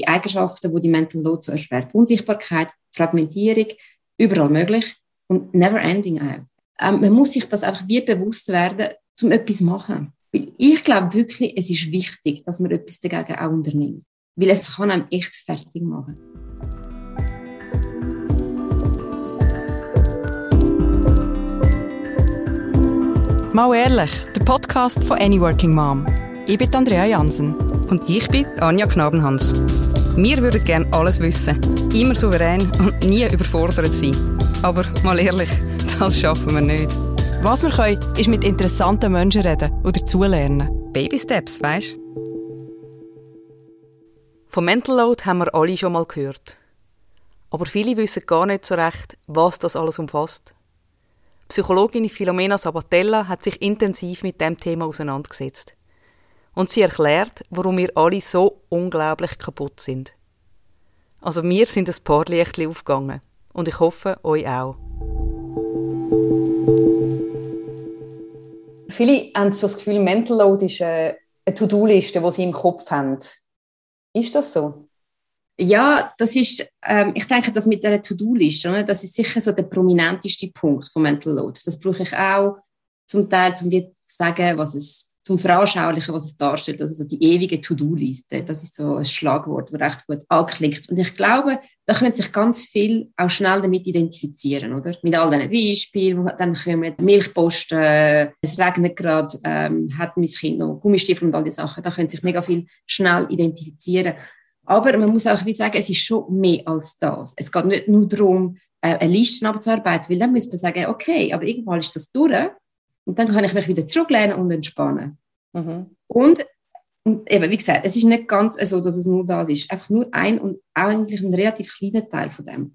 die Eigenschaften, die die Mental Load so erschwert. Unsichtbarkeit, Fragmentierung, überall möglich und never ending auch. Ähm, man muss sich das einfach wie bewusst werden, um etwas zu machen. Weil ich glaube wirklich, es ist wichtig, dass man etwas dagegen auch unternimmt. Weil es kann einem echt fertig machen. Mal ehrlich, der Podcast von Any Working Mom. Ich bin Andrea Jansen. Und ich bin Anja Knabenhans. Wir würden gerne alles wissen, immer souverän und nie überfordert sein. Aber mal ehrlich, das schaffen wir nicht. Was wir können, ist mit interessanten Menschen reden und dazulernen. Baby Steps, weißt Vom Mental Load haben wir alle schon mal gehört. Aber viele wissen gar nicht so recht, was das alles umfasst. Psychologin Philomena Sabatella hat sich intensiv mit dem Thema auseinandergesetzt. Und sie erklärt, warum wir alle so unglaublich kaputt sind. Also mir sind ein paar Lichtchen aufgegangen. Und ich hoffe, euch auch. Viele haben so das Gefühl, Mental Load ist eine To-Do-Liste, die sie im Kopf haben. Ist das so? Ja, das ist, ähm, ich denke, das mit der To-Do-Liste, das ist sicher so der prominenteste Punkt von Mental Load. Das brauche ich auch zum Teil, um zu sagen, was es, zum Veranschaulichen, was es darstellt. Also so die ewige To-Do-Liste, das ist so ein Schlagwort, das recht gut anklickt. Und ich glaube, da können sich ganz viel auch schnell damit identifizieren, oder? Mit all diesen Beispielen, die dann kommen, Milchposten, es regnet gerade, ähm, hat mein Kind noch Gummistiefel und all diese Sachen, da können sich mega viel schnell identifizieren. Aber man muss auch wie sagen, es ist schon mehr als das. Es geht nicht nur darum, äh, eine Liste abzuarbeiten, weil dann muss man sagen, okay, aber irgendwann ist das durch und dann kann ich mich wieder zurücklehnen und entspannen. Mhm. Und, und, eben, wie gesagt, es ist nicht ganz so, dass es nur das ist. Einfach nur ein und eigentlich ein relativ kleiner Teil von dem.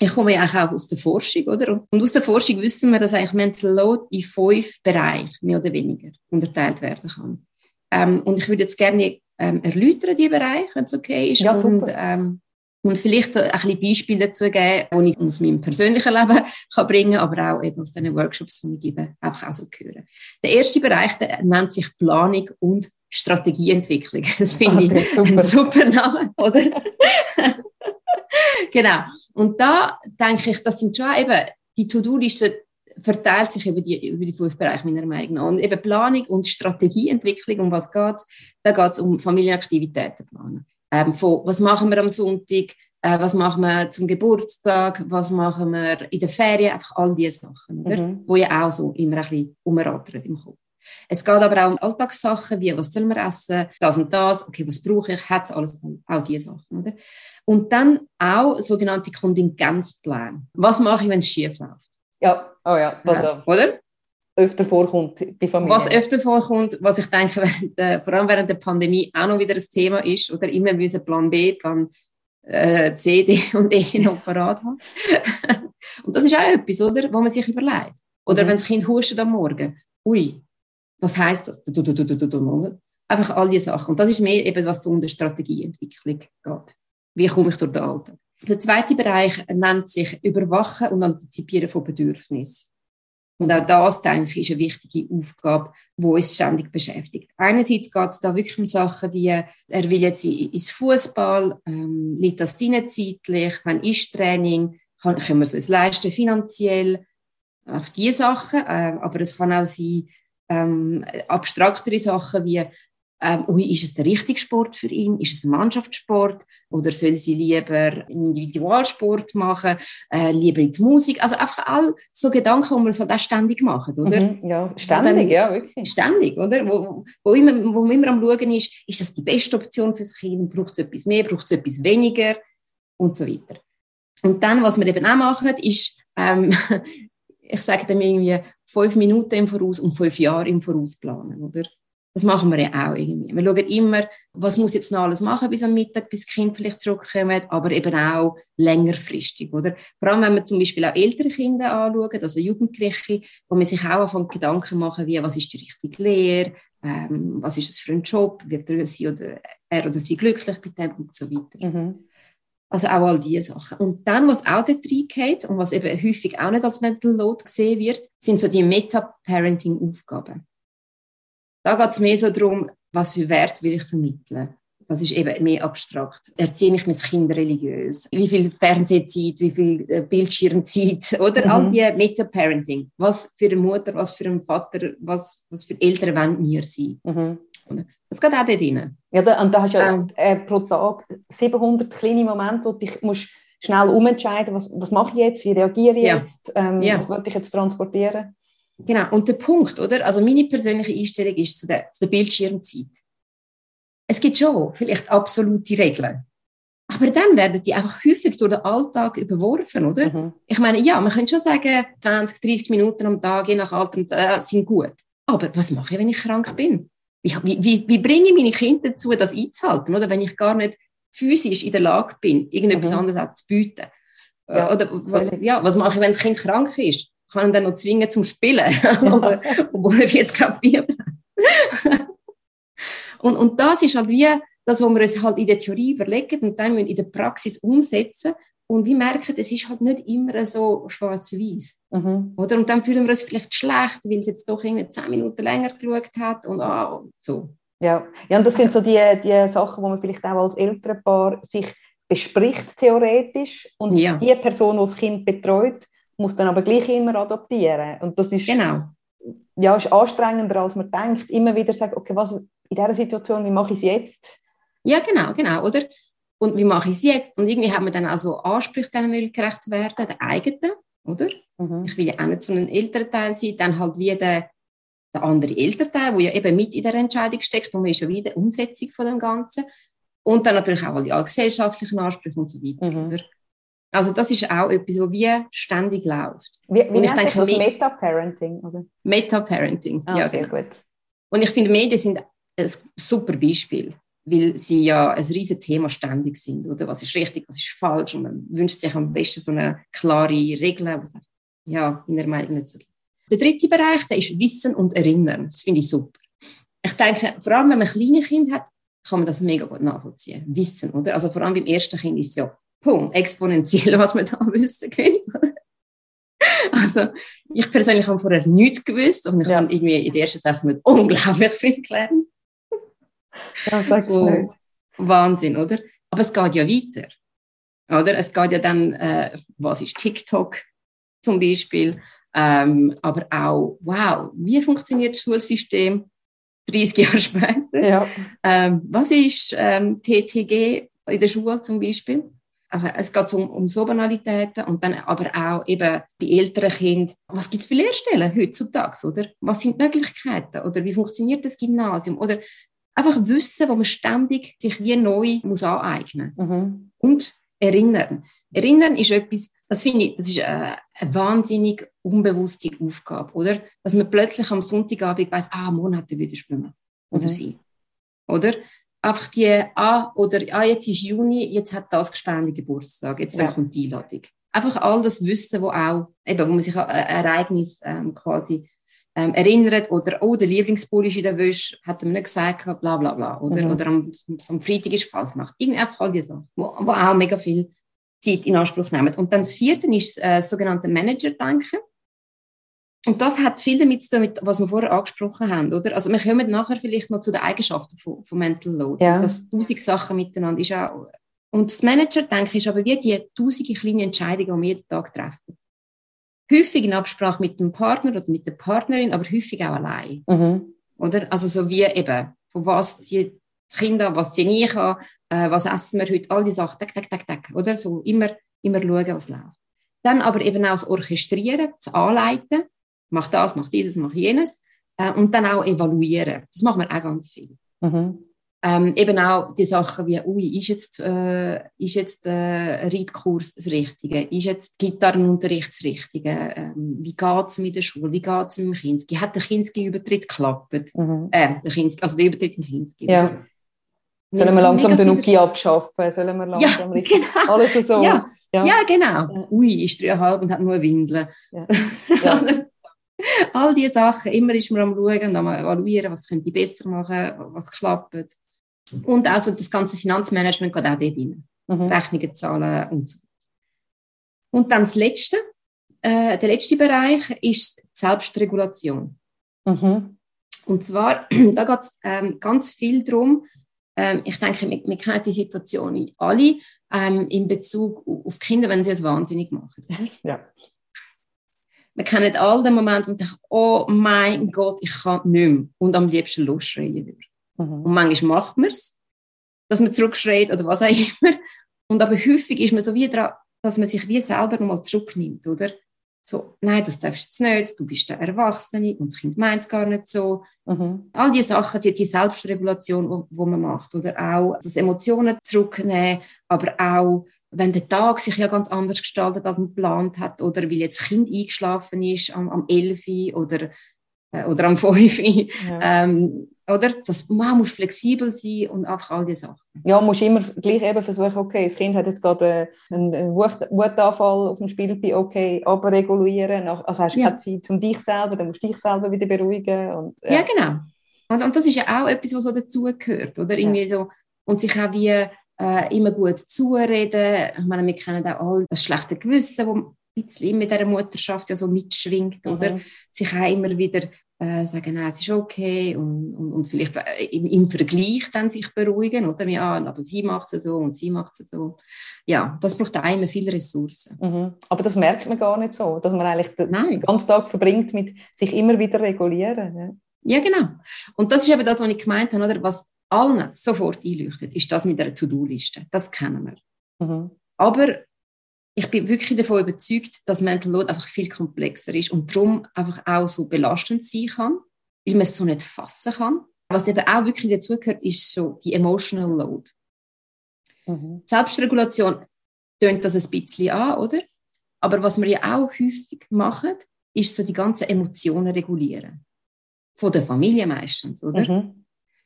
Ich komme ja auch aus der Forschung, oder? Und aus der Forschung wissen wir, dass eigentlich Mental Load in fünf Bereiche, mehr oder weniger, unterteilt werden kann. Ähm, und ich würde jetzt gerne ähm, erläutern, die Bereiche, wenn es okay ist. Ja, und, ähm, und vielleicht so ein bisschen Beispiele dazu geben, die ich aus meinem persönlichen Leben kann bringen kann, aber auch eben aus den Workshops, die ich gebe, einfach auch so hören. Der erste Bereich der nennt sich Planung und Strategieentwicklung. Das finde ah, ich super. ein super Name, oder? genau. Und da denke ich, das sind schon eben die To-Do-Liste verteilt sich über die, über die fünf Bereiche meiner Meinung nach. Und eben Planung und Strategieentwicklung, um was geht es? Da geht es um Familienaktivitäten planen. Ähm, von, was machen wir am Sonntag? Äh, was machen wir zum Geburtstag? Was machen wir in der Ferien? Einfach all diese Sachen, oder? Mhm. Wo ja auch so immer ein bisschen umrattern im Kopf. Es geht aber auch um Alltagssachen, wie was sollen wir essen, das und das, okay, was brauche ich, hat es alles, auch diese Sachen, oder? Und dann auch sogenannte Kontingenzpläne. Was mache ich, wenn es schief läuft? Ja, oh ja, was ja. oder? Öfter vorkommt bei Familien. Was öfter vorkommt, was ich denke, während, äh, vor allem während der Pandemie auch noch wieder ein Thema ist, oder immer müssen Plan B, Plan äh, C, D und E noch parat haben. und das ist auch etwas, oder, wo man sich überlegt. Oder mhm. wenn das Kind huscht am Morgen, ui, was heisst das? Du, du, du, Einfach all diese Sachen. Und das ist mehr eben, was um die Strategieentwicklung geht. Wie komme ich durch den Alltag? Der zweite Bereich nennt sich Überwachen und Antizipieren von Bedürfnissen. Und auch das, denke ich, ist eine wichtige Aufgabe, die uns ständig beschäftigt. Einerseits geht es da wirklich um Sachen wie, er will jetzt ins Fußball, ähm, liegt das drinnen zeitlich, wann ist Training, kann, können wir es uns leisten finanziell, auf diese Sachen. Äh, aber es kann auch sein, ähm, abstraktere Sachen wie, ähm, ui, ist es der richtige Sport für ihn? Ist es ein Mannschaftssport? Oder soll sie lieber Individualsport machen? Äh, lieber in die Musik? Also einfach all so Gedanken, die man halt auch ständig macht, oder? Mhm, ja, ständig, dann, ja, wirklich. Ständig, oder? Wo, wo, immer, wo man immer am schauen ist, ist das die beste Option für das Kind? Braucht es etwas mehr? Braucht es etwas weniger? Und so weiter. Und dann, was wir eben auch machen, ist, ähm, ich sage dem irgendwie, fünf Minuten im Voraus und fünf Jahre im Voraus planen, oder? Das machen wir ja auch irgendwie. Wir schauen immer, was muss jetzt noch alles machen bis am Mittag, bis das Kind vielleicht zurückkommt, aber eben auch längerfristig, oder? Vor allem, wenn wir zum Beispiel auch ältere Kinder anschauen, also Jugendliche, wo man sich auch anfängt Gedanken machen, wie, was ist die richtige Lehre, ähm, was ist das für ein Job, wird er, sie oder, er oder sie glücklich mit dem und so weiter. Mhm. Also auch all diese Sachen. Und dann, was auch dort reingeht und was eben häufig auch nicht als Mental Load gesehen wird, sind so die Meta-Parenting-Aufgaben. Da geht es mehr so darum, was für Wert will ich vermitteln. das ist eben mehr abstrakt. Erziehe ich mein Kind religiös? Wie viel Fernsehzeit, wie viel äh, Bildschirmzeit? Oder mhm. all die Meta-Parenting. Was für eine Mutter, was für einen Vater, was, was für Eltern wollen wir sein? Mhm. Das geht auch dort rein. Ja, da, und da hast du ja ähm, äh, pro Tag 700 kleine Momente, wo du dich musst schnell umentscheiden was, was mache ich jetzt, wie reagiere ich ja. jetzt, ähm, ja. was wollte ich jetzt transportieren. Genau, und der Punkt, oder? Also meine persönliche Einstellung ist zu der, zu der Bildschirmzeit. Es gibt schon vielleicht absolute Regeln. Aber dann werden die einfach häufig durch den Alltag überworfen, oder? Mhm. Ich meine, ja, man könnte schon sagen, 20, 30 Minuten am Tag, je nach Alter, äh, sind gut. Aber was mache ich, wenn ich krank bin? Wie, wie, wie bringe ich meine Kinder dazu, das einzuhalten, oder? Wenn ich gar nicht physisch in der Lage bin, irgendetwas mhm. anderes zu bieten. Ja, oder ja, was mache ich, wenn das Kind krank ist? Kann ich dann noch zwingen zum Spielen, obwohl ich jetzt gerade Bier und, und das ist halt wie das, was wir uns halt in der Theorie überlegen und dann in der Praxis umsetzen und wir merken, es ist halt nicht immer so schwarz-weiß. Mhm. Oder? Und dann fühlen wir uns vielleicht schlecht, weil es jetzt doch irgendwie zehn Minuten länger geschaut hat und ah, so. Ja. ja, und das also, sind so die, die Sachen, wo man vielleicht auch als Elternpaar sich bespricht theoretisch und ja. die Person, die das Kind betreut, muss dann aber gleich immer adaptieren. Und das ist, genau. ja, ist anstrengender, als man denkt. Immer wieder sagen, okay, was in dieser Situation, wie mache ich es jetzt? Ja, genau, genau, oder? Und wie mache ich es jetzt? Und irgendwie hat man dann auch so Ansprüche, denen will gerecht werden, der eigenen, oder? Mhm. Ich will ja auch nicht so ein Elternteil sein, dann halt wie der, der andere Elternteil, der ja eben mit in der Entscheidung steckt, und man ist ja wieder Umsetzung von dem Ganzen. Und dann natürlich auch alle gesellschaftlichen Ansprüche und so weiter, mhm. oder? Also das ist auch etwas, was wie ständig läuft. Wie, wie und ich denke, das Meta-Parenting? Meta-Parenting, ah, ja. Sehr genau. gut. Und ich finde, Medien sind ein super Beispiel, weil sie ja ein riesiges Thema ständig sind. Oder? Was ist richtig, was ist falsch? Und man wünscht sich am besten so eine klare Regel, was ja, in der Meinung nicht so gibt. Der dritte Bereich, der ist Wissen und Erinnern. Das finde ich super. Ich denke, vor allem wenn man kleine Kinder hat, kann man das mega gut nachvollziehen. Wissen, oder? Also vor allem beim ersten Kind ist es ja Punkt, exponentiell, was man da wissen kann. Also, ich persönlich habe vorher nichts gewusst und ich ja. habe irgendwie in den ersten sechs Monaten unglaublich viel gelernt. Ja, sag's so, nicht. Wahnsinn, oder? Aber es geht ja weiter. Oder? Es geht ja dann, äh, was ist TikTok zum Beispiel, ähm, aber auch, wow, wie funktioniert das Schulsystem 30 Jahre später? Ja. Ähm, was ist ähm, TTG in der Schule zum Beispiel? Es geht um, um so Banalitäten und dann aber auch eben bei älteren Kindern, was gibt es für Lehrstellen heutzutage, oder? Was sind die Möglichkeiten? Oder wie funktioniert das Gymnasium? Oder einfach Wissen, wo man ständig sich wie neu muss aneignen muss. Mhm. Und erinnern. Erinnern ist etwas, das finde ich, das ist eine, eine, wahnsinnig unbewusste Aufgabe, oder? Dass man plötzlich am Sonntagabend weiß, ah, Monate wieder schwimmen. Oder mhm. sie. Oder? Einfach die, ah, oder ah, jetzt ist Juni, jetzt hat das Gespende Geburtstag, jetzt ja. kommt die Einladung. Einfach all das Wissen, wo auch, eben, wo man sich an ein Ereignis ähm, quasi ähm, erinnert, oder oh, der Lieblingsbull ist in der Wäsche, hat man nicht gesagt, bla bla bla, oder, mhm. oder am, am Freitag ist Fasnacht. Irgendwie einfach all diese Sachen, wo, wo auch mega viel Zeit in Anspruch nehmen. Und dann das vierte ist äh, das sogenannte Manager-Denken. Und das hat viel damit zu tun, mit, was wir vorher angesprochen haben, oder? Also wir kommen nachher vielleicht noch zu den Eigenschaften von, von Mental Load. Ja. Das tausend Sachen miteinander ist auch... Und das Manager, denke ich, ist aber wie die tausende kleine Entscheidungen, die wir jeden Tag treffen. Häufig in Absprache mit dem Partner oder mit der Partnerin, aber häufig auch allein. Mhm. Oder? Also so wie eben, von was zieht das Kind an, was ziehe ich an, äh, was essen wir heute, all die Sachen, tak, tak, tak, tak, oder? So immer, immer schauen, was läuft. Dann aber eben auch das Orchestrieren, das Anleiten, mach das, mach dieses, mach jenes. Äh, und dann auch evaluieren. Das machen wir auch ganz viel. Mhm. Ähm, eben auch die Sachen wie, ui, ist jetzt, äh, ist jetzt äh, Reitkurs das Richtige? Ist jetzt Gitarrenunterricht das Richtige? Ähm, wie geht es mit der Schule? Wie geht es mit dem Kinski? Hat der Kinski-Übertritt geklappt? Mhm. Äh, der Kinski, also der Übertritt in Kinski. Ja. Sollen wir langsam den Nuki abschaffen? Sollen wir langsam ja, genau. alles so? Ja, ja. ja genau. Ui, ist dreieinhalb und hat nur Windeln. Ja. All diese Sachen, immer ist man am Schauen und am Evaluieren, was könnte ich besser machen, was klappt. Und also das ganze Finanzmanagement geht auch dort rein. Mhm. Rechnungen zahlen und so. Und dann das Letzte, äh, der letzte Bereich ist die Selbstregulation. Mhm. Und zwar, da geht es ähm, ganz viel darum, ähm, ich denke, wir, wir kennen die Situation alle ähm, in Bezug auf Kinder, wenn sie es wahnsinnig machen. Ja. Wir kennen all den Moment, wo man denkt, oh mein Gott, ich kann nicht mehr und am liebsten losschreien würde. Mhm. Und manchmal macht man es, dass man zurückschreit oder was auch immer. Und aber häufig ist man so wie dran, dass man sich wie selber nochmal zurücknimmt, oder? So, nein, das darfst du nicht, du bist der Erwachsene und das Kind meint es gar nicht so. Mhm. All diese Sachen, die, die Selbstregulation, wo man macht, oder auch das Emotionen zurücknehmen, aber auch, wenn der Tag sich ja ganz anders gestaltet, als man geplant hat, oder weil jetzt das Kind eingeschlafen ist am, am 11 oder, äh, oder am 5 ja. ähm, oder? Das, man muss flexibel sein und einfach all diese Sachen. Ja, man muss immer gleich eben versuchen, okay, das Kind hat jetzt gerade einen, einen Wutanfall auf dem Spielplatz, okay, abregulieren. Also hast du ja. keine Zeit um dich selber, dann musst du dich selber wieder beruhigen. Und, ja. ja genau. Und, und, das ist ja auch etwas, was so dazugehört, oder? Irgendwie ja. so, und sich auch wie äh, immer gut zureden. Ich meine, wir kennen auch all das schlechte Gewissen, das bisschen mit dieser Mutterschaft ja so mitschwingt, mhm. oder? Sich auch immer wieder äh, sagen, nein, es ist okay und, und, und vielleicht äh, im, im, Vergleich dann sich beruhigen, oder? Ja, aber sie macht es so und sie macht es so. Ja, das braucht auch immer viele Ressourcen. Mhm. Aber das merkt man gar nicht so, dass man eigentlich den nein. ganzen Tag verbringt mit sich immer wieder regulieren. Ja. ja, genau. Und das ist eben das, was ich gemeint habe, oder? Was allen sofort einleuchtet, ist das mit der To-Do-Liste. Das kennen wir. Mhm. Aber ich bin wirklich davon überzeugt, dass Mental Load einfach viel komplexer ist und darum einfach auch so belastend sein kann, weil man es so nicht fassen kann. Was eben auch wirklich dazugehört, ist so die Emotional Load. Mhm. Selbstregulation tönt das ein bisschen an, oder? Aber was wir ja auch häufig machen, ist so die ganzen Emotionen regulieren. Von der Familie meistens, oder? Mhm.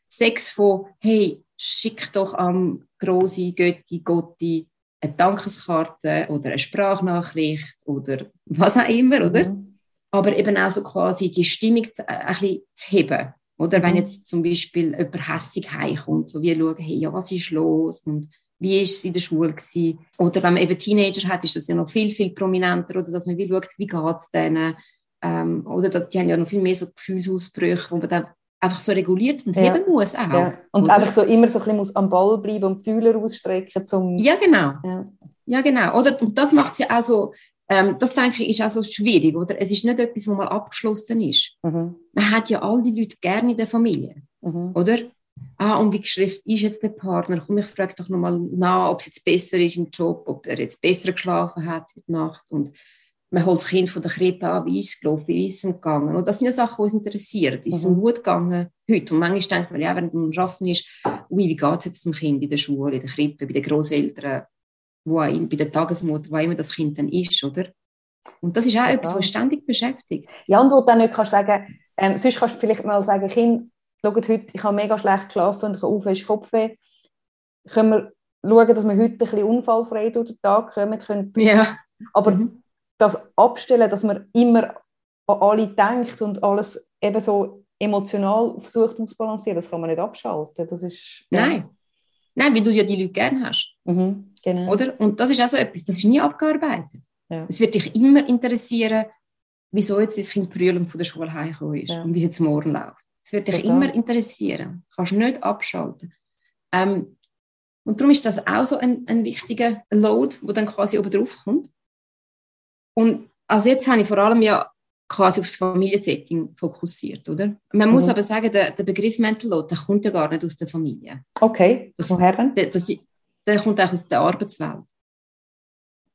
Sex von, hey, schick doch am Grosi, Götti, Gotti eine Dankeskarte oder eine Sprachnachricht oder was auch immer, oder? Mhm. Aber eben auch so quasi die Stimmung zu, äh, ein bisschen zu heben. Oder wenn mhm. jetzt zum Beispiel jemand hässig heimkommt, so wie schauen, hey, ja, was ist los und wie ist es in der Schule gewesen? Oder wenn man eben Teenager hat, ist das ja noch viel, viel prominenter, oder dass man wie schaut, wie geht es denen? Ähm, oder die haben ja noch viel mehr so Gefühlsausbrüche, wo man dann einfach so reguliert und ja. heben muss auch. Ja. Und oder? einfach so immer so ein bisschen muss am Ball bleiben und die Fühler ausstrecken. Zum ja, genau. Ja, ja genau. Oder? Und das macht es ja auch so, ähm, das denke ich, ist auch so schwierig. Oder? Es ist nicht etwas, was mal abgeschlossen ist. Mhm. Man hat ja all die Leute gerne in der Familie. Mhm. Oder? Ah, und wie gestresst ist jetzt der Partner? Komm, ich frage doch nochmal nach, ob es jetzt besser ist im Job, ob er jetzt besser geschlafen hat heute Nacht. Und man holt das Kind von der Krippe an, wie ist es gelaufen, wie ist es gegangen. Und das sind ja Sachen, die uns interessieren. Ist es mhm. gut gegangen heute? Und manchmal denkt man, ja, während man Arbeiten ist, ui, wie geht es jetzt dem Kind in der Schule, in der Krippe, bei den Großeltern, wo auch, bei der Tagesmutter, wo immer das Kind dann ist, oder? Und das ist auch ja. etwas, was ständig beschäftigt. Ja, und wo du dann nicht kannst sagen, ähm, sonst kannst du vielleicht mal sagen, Kind, schaut heute, ich habe mega schlecht geschlafen und ich habe auf, Kopfweh. Können wir schauen, dass wir heute ein bisschen unfallfrei durch den Tag kommen können? Ja. Aber mhm das abstellen, dass man immer an alle denkt und alles eben so emotional versucht auszubalancieren, das kann man nicht abschalten. Das ist, ja. Nein. Nein, weil du ja die Leute gerne hast. Mhm, genau. Oder? Und das ist auch so etwas, das ist nie abgearbeitet. Ja. Es wird dich immer interessieren, wieso jetzt das Kind brüllend von der Schule heimgekommen ist ja. und wie es jetzt morgen läuft. Es wird dich Total. immer interessieren. Du kannst nicht abschalten. Ähm, und darum ist das auch so ein, ein wichtiger Load, der dann quasi oben drauf kommt. Und also jetzt habe ich vor allem ja quasi aufs Familiensetting fokussiert, oder? Man mhm. muss aber sagen, der, der, Begriff Mental Load, der kommt ja gar nicht aus der Familie. Okay, das, woher denn? Der, das, der kommt auch aus der Arbeitswelt.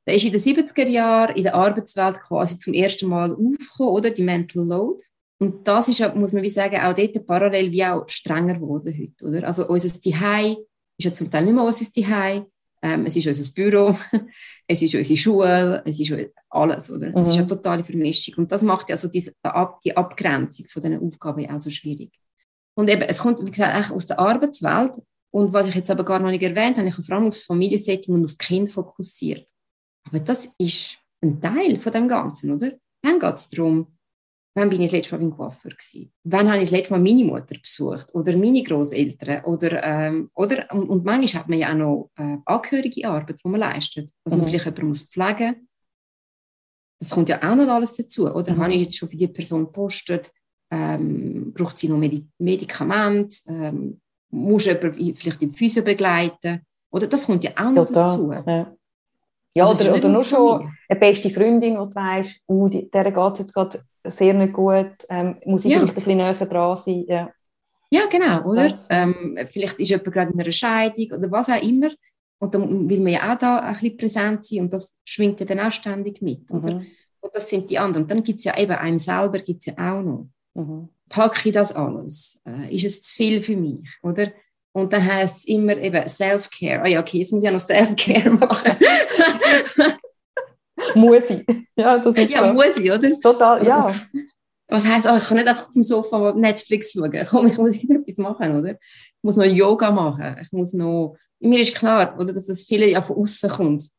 Der ist in den 70er Jahren in der Arbeitswelt quasi zum ersten Mal aufgekommen, oder? Die Mental Load. Und das ist, muss man wie sagen, auch dort parallel wie auch strenger geworden heute, oder? Also unser Zuhause ist ja zum Teil nicht mehr unser Zuhause. Ähm, es ist unser Büro, es ist unsere Schule, es ist alles, oder? Mhm. Es ist eine totale Vermischung. Und das macht ja so diese, die Abgrenzung von diesen Aufgaben auch so schwierig. Und eben, es kommt, wie gesagt, aus der Arbeitswelt. Und was ich jetzt aber gar noch nicht erwähnt habe, ich habe vor allem aufs Familiensetting und auf Kind fokussiert. Aber das ist ein Teil von dem Ganzen, oder? Dann geht es darum, Wann bin ich das letzte Mal beim Coiffeur gewesen? Wann habe ich das letzte Mal meine Mutter besucht? Oder meine Großeltern? Oder, ähm, oder, und, und manchmal hat man ja auch noch äh, angehörige Arbeit, die man leistet. Also mhm. man vielleicht jemanden muss pflegen Das kommt ja auch noch alles dazu. Oder mhm. habe ich jetzt schon für die Person gepostet? Ähm, braucht sie noch Medi Medikamente? Ähm, musst jemanden vielleicht in die Füße begleiten. Oder das kommt ja auch noch Total. dazu. Ja. Ja, also oder, oder nur schon eine beste Freundin, die du weißt, uh, der geht es jetzt gerade sehr nicht gut, ähm, muss ich ja. vielleicht ein bisschen näher dran sein. Ja, ja genau, oder? Ähm, vielleicht ist jemand gerade in einer Scheidung oder was auch immer. Und dann will man ja auch da ein bisschen präsent sein und das schwingt ja dann auch ständig mit, oder? Mhm. Und das sind die anderen. Und dann gibt es ja eben einem selber gibt's ja auch noch. Mhm. Packe ich das alles? Äh, ist es zu viel für mich, oder? Und dann heißt es immer eben Self-Care. Ah ja, okay, jetzt muss ich ja noch Self-Care machen. muss ich. Ja, das ist ja so. muss ich, oder? Total, ja. Was heisst, oh, ich kann nicht einfach auf dem Sofa Netflix schauen. Komm, ich muss etwas machen, oder? Ich muss noch Yoga machen. Ich muss noch... Mir ist klar, oder, dass das viele ja von außen kommt.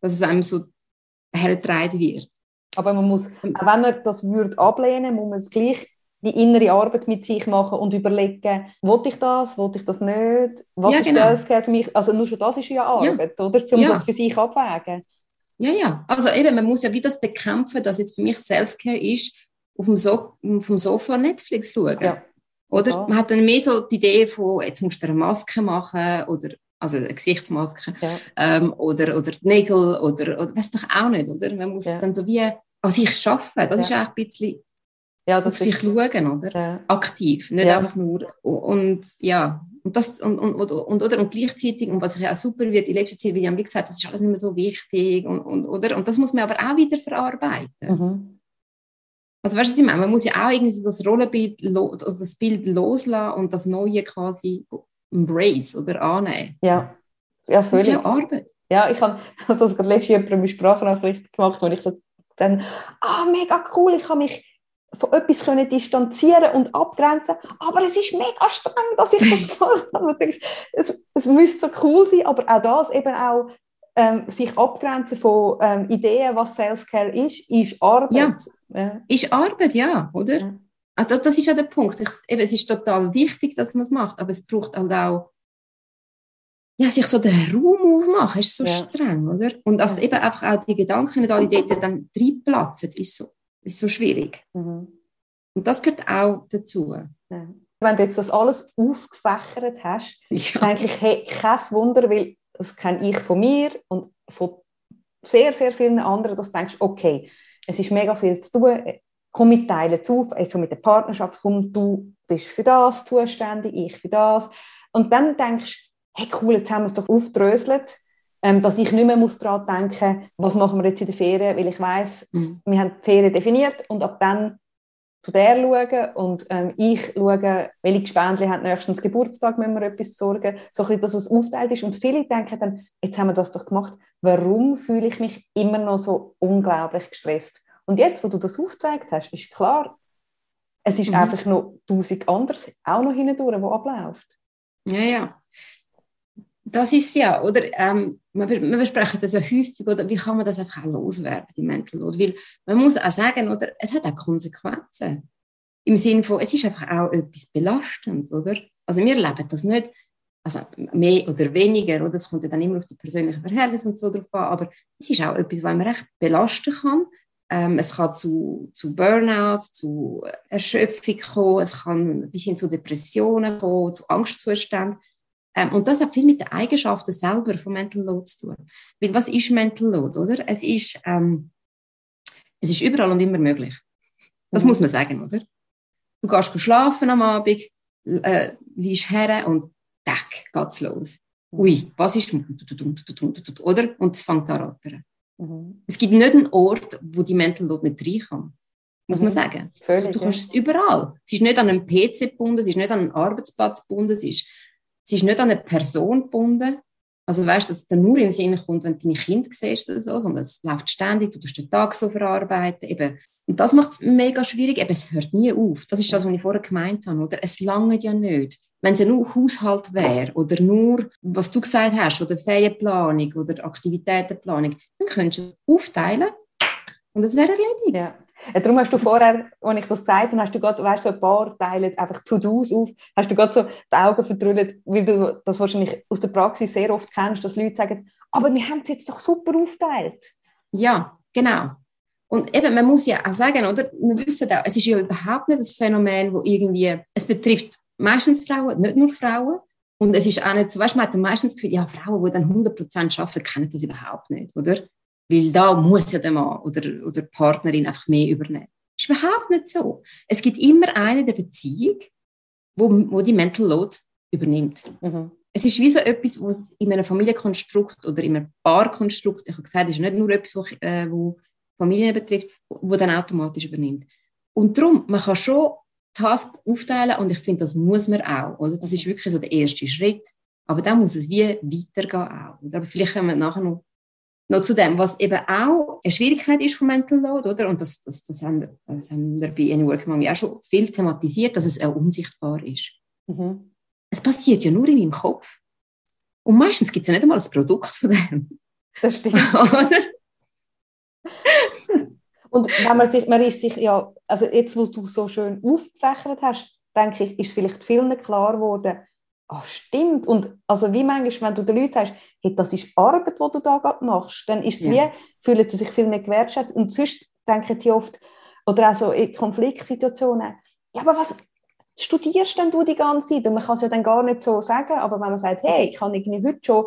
Dass es einem so hergetragen wird. Aber man muss, auch wenn man das würde ablehnen, muss man es gleich die innere Arbeit mit sich machen und überlegen, wollte ich das, wollte ich das nicht, was ja, ist genau. Selfcare für mich? Also nur schon das ist ja Arbeit, ja. oder? Um ja. das für sich abwägen. Ja, ja. Also eben, man muss ja wie das bekämpfen, dass jetzt für mich Selfcare ist, auf dem, so auf dem Sofa Netflix schauen. Ja. Oder? Ja. Man hat dann mehr so die Idee von, jetzt musst du eine Maske machen oder also eine Gesichtsmaske ähm, oder, oder Nägel oder, oder weiß doch auch nicht, oder? Man muss dann so wie an sich schaffen. Das ist auch ein bisschen ja, auf sich schauen, oder? Ja. Aktiv, nicht ja. einfach nur. Und ja, und das und, und, und, und, oder, und gleichzeitig, und was ich auch super wird, in letzter Zeit, wie ich gesagt das ist alles nicht mehr so wichtig. Und, und, oder? und das muss man aber auch wieder verarbeiten. Mhm. Also weißt du, was ich meine? Man muss ja auch irgendwie das Rollenbild, also das Bild loslassen und das Neue quasi embrace oder annehmen. Ja, ja völlig. Das ist ja Arbeit. Ja, ich habe das gerade letztes Jahr eine Sprachnachricht gemacht, wo ich so dann, ah, mega cool, ich habe mich von etwas können distanzieren und abgrenzen, aber es ist mega streng, dass ich das kann. es, es müsste so cool sein, aber auch das eben auch ähm, sich abgrenzen von ähm, Ideen, was Self-Care ist, ist Arbeit. Ja, ja. ist Arbeit, ja, oder? Ja. Also das, das ist ja der Punkt. Ich, eben, es ist total wichtig, dass man es macht, aber es braucht halt auch ja, sich so den Raum aufmachen, ist so ja. streng, oder? Und dass eben einfach auch die Gedanken nicht alle dort dann reinplatzen, ist so ist so schwierig. Mhm. Und das gehört auch dazu. Ja. Wenn du jetzt das alles aufgefächert hast, ja. denke ich, hey, kein Wunder, weil das kenne ich von mir und von sehr, sehr vielen anderen, dass du denkst, okay, es ist mega viel zu tun, komm, mit teilen zu, also mit der Partnerschaft, komm, du bist für das zuständig, ich für das. Und dann denkst du, hey cool, jetzt haben wir es doch aufdröselt, ähm, dass ich nicht mehr muss daran denken muss, was machen wir jetzt in der Ferien, weil ich weiß, mhm. wir haben die Ferien definiert und ab dann zu der schauen und ähm, ich schaue, welche Gespendli haben nächstens Geburtstag, müssen wir etwas besorgen, so ein bisschen, dass es aufteilt ist und viele denken dann, jetzt haben wir das doch gemacht, warum fühle ich mich immer noch so unglaublich gestresst? Und jetzt, wo du das aufgezeigt hast, ist klar, es ist mhm. einfach noch tausend anderes auch noch hindurch, wo abläuft. Ja, ja. Das ist ja, oder? Ähm, wir, besprechen das ja häufig, oder? Wie kann man das einfach auch loswerden, die Mental Load? Weil man muss auch sagen, oder? Es hat auch Konsequenzen. Im Sinne von, es ist einfach auch etwas Belastendes, oder? Also wir leben das nicht, also mehr oder weniger, oder? Es kommt ja dann immer auf die persönlichen Verhältnisse und so drauf an, aber es ist auch etwas, was man recht belasten kann. Ähm, es kann zu, zu Burnout, zu Erschöpfung kommen, es kann bis hin zu Depressionen kommen, zu Angstzuständen. Ähm, und das hat viel mit den Eigenschaften selber von Mental Load zu tun. Weil was ist Mental Load, oder? Es ist, ähm, es ist überall und immer möglich. Das mhm. muss man sagen, oder? Du gehst schlafen am Abend, äh, liegst her und tack, geht's los. Mhm. Ui, was ist, oder? Und es fängt an rattern. Mhm. Es gibt nicht einen Ort, wo die Mental Load nicht rein kann. Muss man mhm. sagen. Völlig, du, du kannst es überall. Es ist nicht an einem PC gebunden, es ist nicht an einem Arbeitsplatz gebunden, es ist es ist nicht an eine Person gebunden. Also weißt, dass es dann nur in den Sinn kommt, wenn du deine Kinder siehst oder so, sondern es läuft ständig, du tust den Tag so verarbeiten. Eben. Und das macht es mega schwierig. Eben, es hört nie auf. Das ist das, was ich vorher gemeint habe. Oder? Es lange ja nicht. Wenn es nur Haushalt wäre oder nur, was du gesagt hast, oder Ferienplanung oder Aktivitätenplanung, dann könntest du es aufteilen und es wäre erledigt. Ja. Ja, darum hast du vorher, als ich das gesagt habe, hast du gerade, weißt du, ein paar Teile einfach To-Dos auf, hast du gerade so die Augen verdrüllt, weil du das wahrscheinlich aus der Praxis sehr oft kennst, dass Leute sagen, aber wir haben es jetzt doch super aufgeteilt. Ja, genau. Und eben, man muss ja auch sagen, oder? Wir wissen auch, es ist ja überhaupt nicht das Phänomen, wo irgendwie, es betrifft meistens Frauen, nicht nur Frauen, Und es ist auch nicht so, weißt du, man hat meistens das Gefühl, ja, Frauen, die dann 100% arbeiten, kennen das überhaupt nicht, oder? Weil da muss ja der Mann oder, oder die Partnerin einfach mehr übernehmen. Das ist überhaupt nicht so. Es gibt immer eine der Beziehung, wo, wo die Mental Load übernimmt. Mhm. Es ist wie so etwas, was in einem Familienkonstrukt oder in einem Paarkonstrukt, ich habe gesagt, es ist nicht nur etwas, wo, äh, wo Familien betrifft, wo, dann automatisch übernimmt. Und darum, man kann schon Task aufteilen und ich finde, das muss man auch. Oder? Das ist wirklich so der erste Schritt. Aber dann muss es wie weitergehen auch. Aber vielleicht kommen wir nachher noch, noch zu dem, was eben auch eine Schwierigkeit ist von Mental Load, oder? Und das, das, das, haben, wir, das haben wir bei Any Mom auch schon viel thematisiert, dass es auch unsichtbar ist. Mhm. Es passiert ja nur in meinem Kopf. Und meistens gibt es ja nicht einmal ein Produkt von dem. Das stimmt. Und wenn man sich, man ist sich ja, also jetzt, wo du so schön aufgefächert hast, denke ich, ist vielleicht vielen klar geworden, ah, stimmt. Und also wie manchmal, wenn du den Leuten sagst, hey, das ist Arbeit, die du da gerade machst, dann ist es ja. wie, fühlen sie sich viel mehr gewertschätzt. Und sonst denken sie oft, oder auch so in Konfliktsituationen, ja, aber was studierst denn du die ganze Zeit? Und man kann es ja dann gar nicht so sagen, aber wenn man sagt, hey, ich habe irgendwie heute schon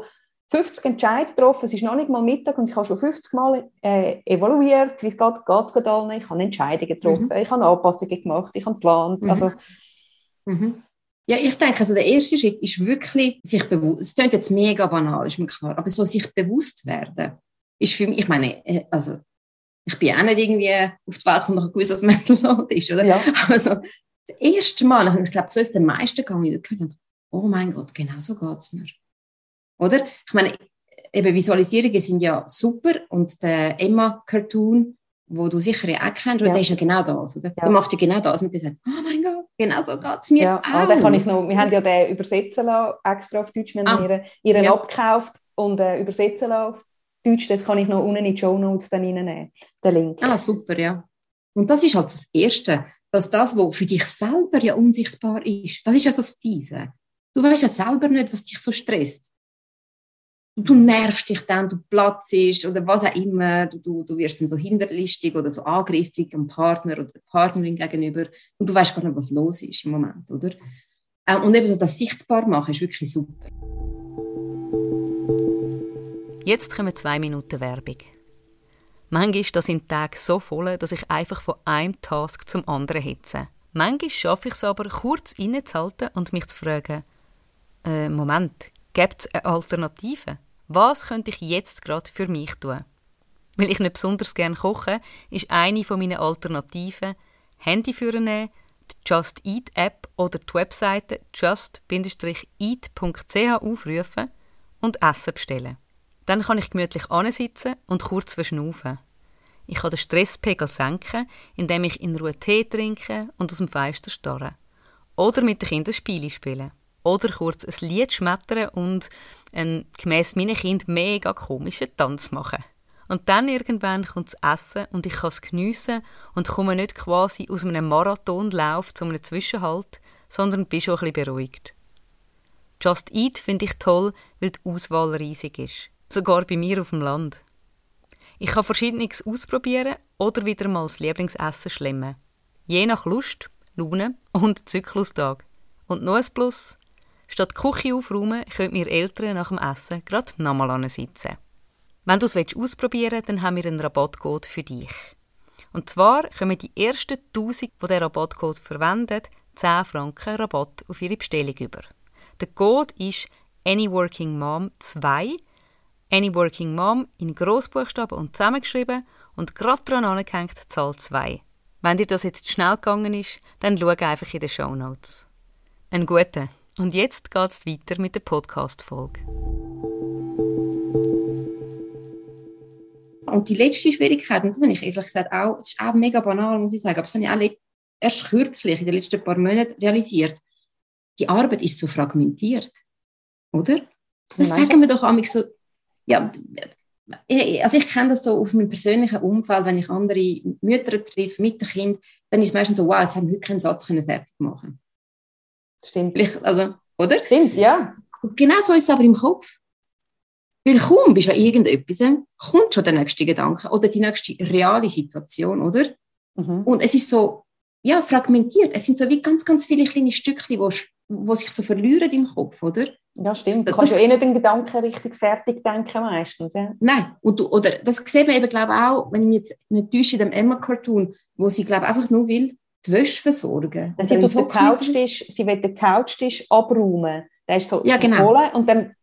50 Entscheidungen getroffen, es ist noch nicht mal Mittag und ich habe schon 50 Mal äh, evaluiert, wie es geht, geht es allen, ich habe Entscheidungen getroffen, mhm. ich habe Anpassungen gemacht, ich habe geplant, mhm. also mhm. Ja, ich denke, also der erste Schritt ist wirklich sich bewusst, es klingt jetzt mega banal, ist mir klar, aber so sich bewusst werden, ist für mich, ich meine, äh, also ich bin auch nicht irgendwie auf die Welt gekommen, gewusst, was Mental Load ist, oder? Ja. Aber so, das erste Mal, ich glaube, so ist es den meisten gegangen, ich habe oh mein Gott, genau so geht es mir. Oder? Ich meine, eben Visualisierungen sind ja super und der Emma-Cartoon, wo du sicher ja auch kennst, ja. der ist ja genau das, oder? Ja. Der macht ja genau das mit dir sagt, oh mein genau so geht es mir ja, auch. Ah, kann ich noch, wir haben ja den übersetzen lassen, extra auf Deutsch, wir haben ah. ihren, ihren ja. abgekauft und äh, übersetzen lassen auf Deutsch, das kann ich noch unten in die Show Notes dann reinnehmen, den Link. Ah, super, ja. Und das ist halt das Erste, dass das, was für dich selber ja unsichtbar ist, das ist ja das Fiese. Du weißt ja selber nicht, was dich so stresst du nervst dich dann, du platzt oder was auch immer, du, du wirst dann so hinterlistig oder so angriffig dem Partner oder der Partnerin gegenüber und du weißt gar nicht, was los ist im Moment, oder? Ähm, und eben so das sichtbar machen ist wirklich super. Jetzt kommen zwei Minuten Werbung. Manchmal ist das in Tag so voll, dass ich einfach von einem Task zum anderen hetze. Manchmal schaffe ich es aber, kurz innezuhalten und mich zu fragen, äh, Moment, gibt es eine Alternative? Was könnte ich jetzt gerade für mich tun? Weil ich nicht besonders gerne koche, ist eine von meinen Alternativen Handy nehmen, die Just Eat App oder die Webseite just-eat.ch aufrufen und Essen bestellen. Dann kann ich gemütlich ansitzen und kurz verschnaufen. Ich kann den Stresspegel senken, indem ich in Ruhe Tee trinke und aus dem Fenster starre. Oder mit den Kindern Spiele spielen. Oder kurz ein Lied schmettern und einen gemäss meinen Kind mega komischen Tanz machen. Und dann irgendwann kommt das Essen und ich kann es geniessen und komme nicht quasi aus einem Marathonlauf zu einem Zwischenhalt, sondern bin schon ein bisschen beruhigt. Just Eat finde ich toll, weil die Auswahl riesig ist. Sogar bei mir auf dem Land. Ich kann verschiedenes ausprobieren oder wieder mal das Lieblingsessen schlemmen. Je nach Lust, Laune und Zyklustag. Und noch ein Plus, Statt die Küche aufräumen, können wir Eltern nach dem Essen gerade nochmal sitzen. Wenn du es ausprobieren willst, dann haben wir einen Rabattcode für dich. Und zwar kommen die ersten 1000, die diesen Rabattcode verwenden, 10 Franken Rabatt auf ihre Bestellung über. Der Code ist AnyWorkingMom2, AnyWorkingMom in Grossbuchstaben und zusammengeschrieben und gerade dran angehängt Zahl 2. Wenn dir das jetzt schnell gegangen ist, dann schau einfach in den Show Notes. Einen guten! Und jetzt geht es weiter mit der Podcast-Folge. Und die letzte Schwierigkeit, und das habe ich ehrlich gesagt auch, es ist auch mega banal, muss ich sagen, aber das habe ich auch erst kürzlich, in den letzten paar Monaten realisiert. Die Arbeit ist so fragmentiert, oder? Das Nein. sagen wir doch einmal so, ja, also ich kenne das so aus meinem persönlichen Umfeld, wenn ich andere Mütter treffe mit dem Kind, dann ist es meistens so, wow, jetzt haben wir heute keinen Satz fertig machen Stimmt. Also, oder? Stimmt, ja. Und genau so ist es aber im Kopf. Weil kaum bist du an irgendetwas, kommt schon der nächste Gedanke oder die nächste reale Situation, oder? Mhm. Und es ist so, ja, fragmentiert. Es sind so wie ganz, ganz viele kleine Stückchen, wo, wo sich so verlieren im Kopf, oder? Ja, stimmt. Du kannst das, ja eh nicht den Gedanken richtig fertig denken meistens. Ja. Nein, und du, oder das sieht man eben, glaube ich, auch, wenn ich mich jetzt nicht täusche, in dem Emma-Cartoon, wo sie, glaube ich, einfach nur will, die Wäsche versorgen. Sie, will den Couchtisch, sie will den Couchtisch abräumen. Der ist so ja, genau. voll und dann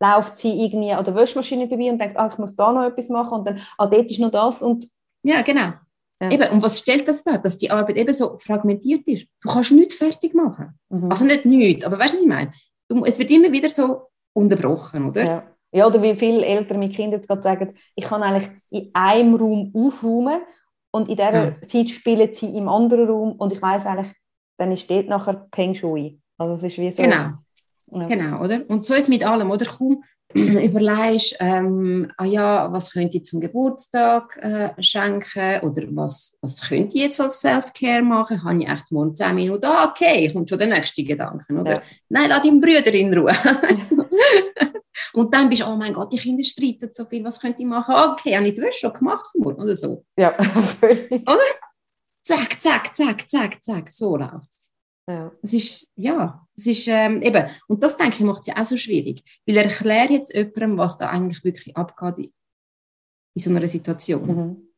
läuft sie irgendwie an der Waschmaschine vorbei und denkt, ah, ich muss da noch etwas machen und dann, ah, dort ist noch das und... Ja, genau. Ja. Eben, und was stellt das da? Dass die Arbeit eben so fragmentiert ist. Du kannst nichts fertig machen. Mhm. Also nicht nichts, aber weißt du, was ich meine? Du, es wird immer wieder so unterbrochen, oder? Ja. ja, oder wie viele Eltern mit Kindern jetzt gerade sagen, ich kann eigentlich in einem Raum aufräumen und in dieser ja. Zeit spielen sie im anderen Raum und ich weiß eigentlich, dann ist dort nachher Peng Shui. Also es ist wie so... Genau. Ja. Genau, oder? Und so ist es mit allem, oder? Kaum überlegst, ähm, ah ja, was könnte ich zum Geburtstag äh, schenken oder was, was könnte ich jetzt als Self-Care machen? Habe ich echt morgen 10 Minuten? Ah, okay, kommt schon der nächste Gedanke, oder? Ja. Nein, lass deinen Brüder in Ruhe. Und dann bist du, oh mein Gott, die Kinder streiten so viel, was könnte ich machen? Okay, habe ich das schon gemacht oder so? Ja. Oder? Zack, zack, zack, zack, zack, so läuft es. Ja. Das ist, ja, das ist ähm, eben, und das denke ich, macht es ja auch so schwierig. Weil erkläre jetzt jemandem, was da eigentlich wirklich abgeht in, in so einer Situation. Mhm.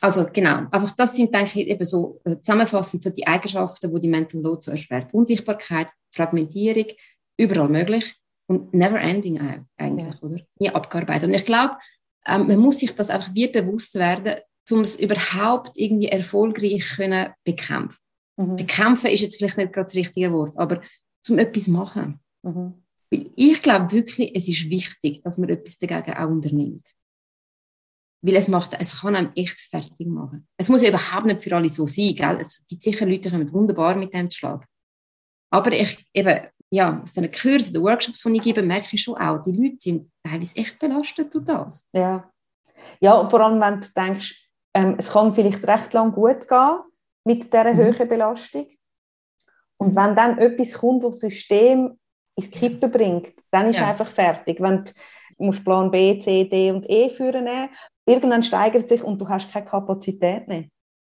Also genau, einfach das sind, denke ich, eben so äh, zusammenfassend so die Eigenschaften, die die Mental Load so erschwert. Unsichtbarkeit, Fragmentierung, überall möglich und never ending eigentlich, ja. oder? Nie abgearbeitet. Und ich glaube, ähm, man muss sich das einfach wie bewusst werden, um es überhaupt irgendwie erfolgreich können bekämpfen Mhm. Bekämpfen ist jetzt vielleicht nicht gerade das richtige Wort, aber zum etwas machen. Mhm. Ich glaube wirklich, es ist wichtig, dass man etwas dagegen auch unternimmt. Weil es, macht, es kann einem echt fertig machen. Es muss ja überhaupt nicht für alle so sein. Gell? Es gibt sicher Leute, die kommen wunderbar mit dem Schlag. Aber ich, eben, ja, aus den Kursen, den Workshops, die ich gebe, merke ich schon auch, die Leute sind teilweise echt belastet durch das. Ja, ja und vor allem, wenn du denkst, ähm, es kann vielleicht recht lang gut gehen, mit dieser mhm. hohen Belastung. Und wenn dann etwas kommt, das System ins Kippen bringt, dann ist ja. einfach fertig. Wenn du musst Plan B, C, D und E führen irgendwann steigert sich und du hast keine Kapazität mehr.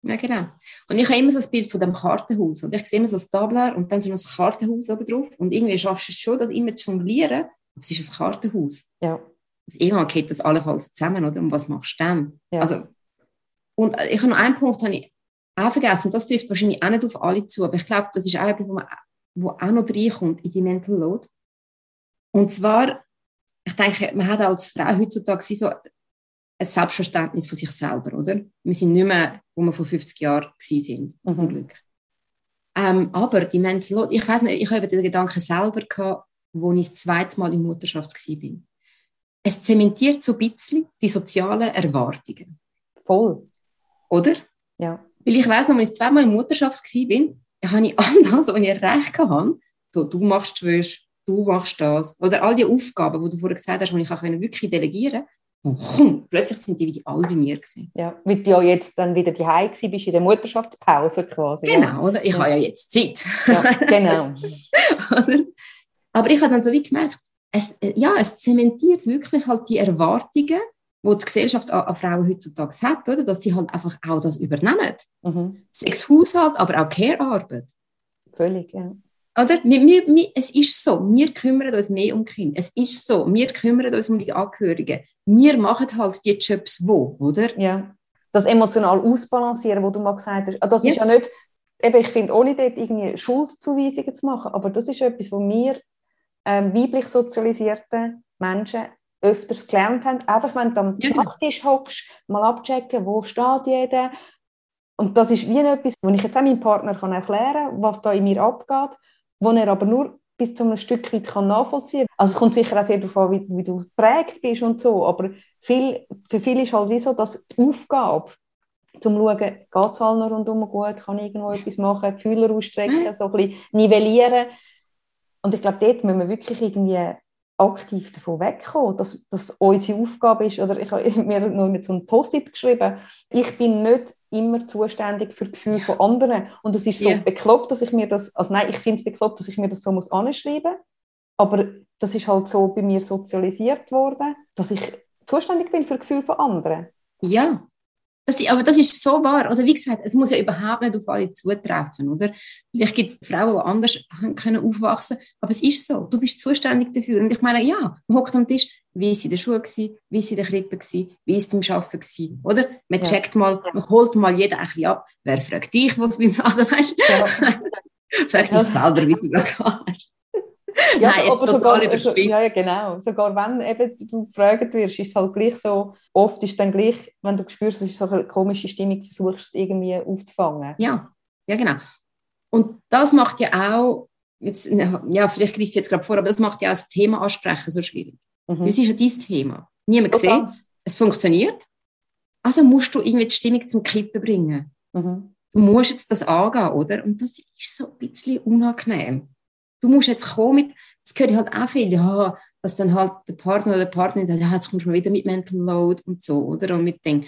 Ja, genau. Und ich habe immer so das Bild von dem Kartenhaus. Und ich sehe immer so das Tabler und dann so ein Kartenhaus oben drauf. Und irgendwie schaffst du es schon, das immer zu jonglieren. Aber es ist ein Kartenhaus. Ja. Also irgendwann geht das allenfalls zusammen, oder? Und was machst du dann? Ja. Also, und ich habe noch einen Punkt, habe ich auch vergessen, das trifft wahrscheinlich auch nicht auf alle zu, aber ich glaube, das ist auch etwas, wo, man, wo auch noch reinkommt in die Mental Load. Und zwar, ich denke, man hat als Frau heutzutage wie so ein Selbstverständnis von sich selber, oder? Wir sind nicht mehr, wo wir vor 50 Jahren sind, mhm. zum Glück. Ähm, aber die Mental Load, ich weiß nicht, ich habe den Gedanken selber gehabt, wo ich das zweite Mal in Mutterschaft war. Es zementiert so ein bisschen die sozialen Erwartungen. Voll. Oder? Ja. Weil ich weiss noch, als ich zweimal in Mutterschaft war, habe ich all das, was ich erreicht habe, so, du machst Wäsche, du machst das, oder all die Aufgaben, die du vorher gesagt hast, die ich auch wirklich delegieren konnte, plötzlich sind die alle bei mir gewesen. Ja, weil du ja jetzt dann wieder die bist in der Mutterschaftspause quasi. Genau, oder? Ich ja. habe ja jetzt Zeit. Ja, genau. Aber ich habe dann so wie gemerkt, es, ja, es zementiert wirklich halt die Erwartungen wo die Gesellschaft an, an Frauen heutzutage hat, oder? dass sie halt einfach auch das übernehmen. Mhm. Sex, Haushalt, aber auch Care-Arbeit. Völlig, ja. Oder? Wir, wir, wir, es ist so, wir kümmern uns mehr um Kinder. Es ist so, wir kümmern uns um die Angehörigen. Wir machen halt die Jobs wo, oder? Ja. Das emotional ausbalancieren, wo du mal gesagt hast, ah, das ja. ist ja nicht, eben, ich finde, ohne dort irgendwie Schuldzuweisungen zu machen, aber das ist etwas, wo wir ähm, weiblich sozialisierte Menschen öfters gelernt haben. Einfach, wenn du am ja. Nachttisch hockst, mal abchecken, wo steht jeder. Und das ist wie etwas, wo ich jetzt auch meinem Partner kann erklären kann, was da in mir abgeht, wo er aber nur bis zu einem Stück weit kann nachvollziehen kann. Also es kommt sicher auch sehr darauf an, wie, wie du geprägt bist und so, aber viel, für viele ist halt wie so, dass die Aufgabe, zum schauen, geht es allen rundum gut, kann ich irgendwo etwas machen, die Fühler ausstrecken, so ein bisschen nivellieren. Und ich glaube, dort müssen wir wirklich irgendwie aktiv davon wegkommen, dass das unsere Aufgabe ist. Oder ich habe mir noch mit so einem Post-it geschrieben, ich bin nicht immer zuständig für Gefühle von anderen. Und es ist so yeah. bekloppt, dass ich mir das, also nein, ich finde es bekloppt, dass ich mir das so muss anschreiben aber das ist halt so bei mir sozialisiert worden, dass ich zuständig bin für Gefühle von anderen. Ja, Das, aber das ist so wahr. Oder wie gesagt, es muss ja überhaupt nicht auf alle zutreffen. Oder? Vielleicht gibt es Frauen, die anders können aufwachsen können. Aber es ist so. Du bist zuständig dafür. Und ich meine, ja, man hockt am Tisch. Wie war es in der Schule? Gewesen? Wie war es in der Krippe? Gewesen? Wie war es beim Arbeiten? Gewesen? Oder? Man ja. checkt mal, man holt mal jeden ein bisschen ab. Wer fragt dich, was beim Also, weißt? Ja. Frag dich selber, wie du gerade hast. Ja, Nein, aber sogar, also, ja, genau. Sogar wenn eben du gefragt wirst, ist es halt gleich so, oft ist dann gleich, wenn du spürst, es ist so eine komische Stimmung, versuchst du es irgendwie aufzufangen. Ja, ja, genau. Und das macht ja auch, jetzt, ja, vielleicht greife ich jetzt gerade vor, aber das macht ja auch das Thema ansprechen so schwierig. Mhm. Es ist ja dein Thema. Niemand okay. sieht es, es funktioniert. Also musst du irgendwie die Stimmung zum Kippen bringen. Mhm. Du musst jetzt das angehen, oder? Und das ist so ein bisschen unangenehm du musst jetzt kommen mit, das höre ich halt auch viel, ja, dass dann halt der Partner oder die Partnerin sagt, ja, jetzt kommst du mal wieder mit Mental Load und so, oder? Und mit dem,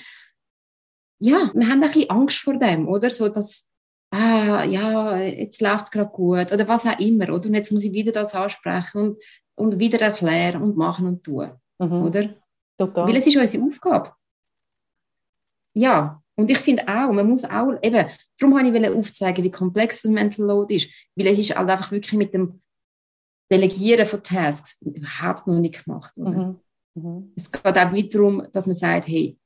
ja, wir haben ein bisschen Angst vor dem, oder? So, dass, ah, ja, jetzt läuft es gerade gut, oder was auch immer, oder? Und jetzt muss ich wieder das ansprechen und, und wieder erklären und machen und tun, mhm. oder? Total. Weil es ist unsere Aufgabe. Ja, und ich finde auch, man muss auch, eben, darum habe ich aufzeigen, wie komplex das Mental Load ist, weil es ist halt einfach wirklich mit dem Delegieren von Tasks überhaupt noch nicht gemacht. Oder? Mhm. Mhm. Es geht auch wieder darum, dass man sagt, hey,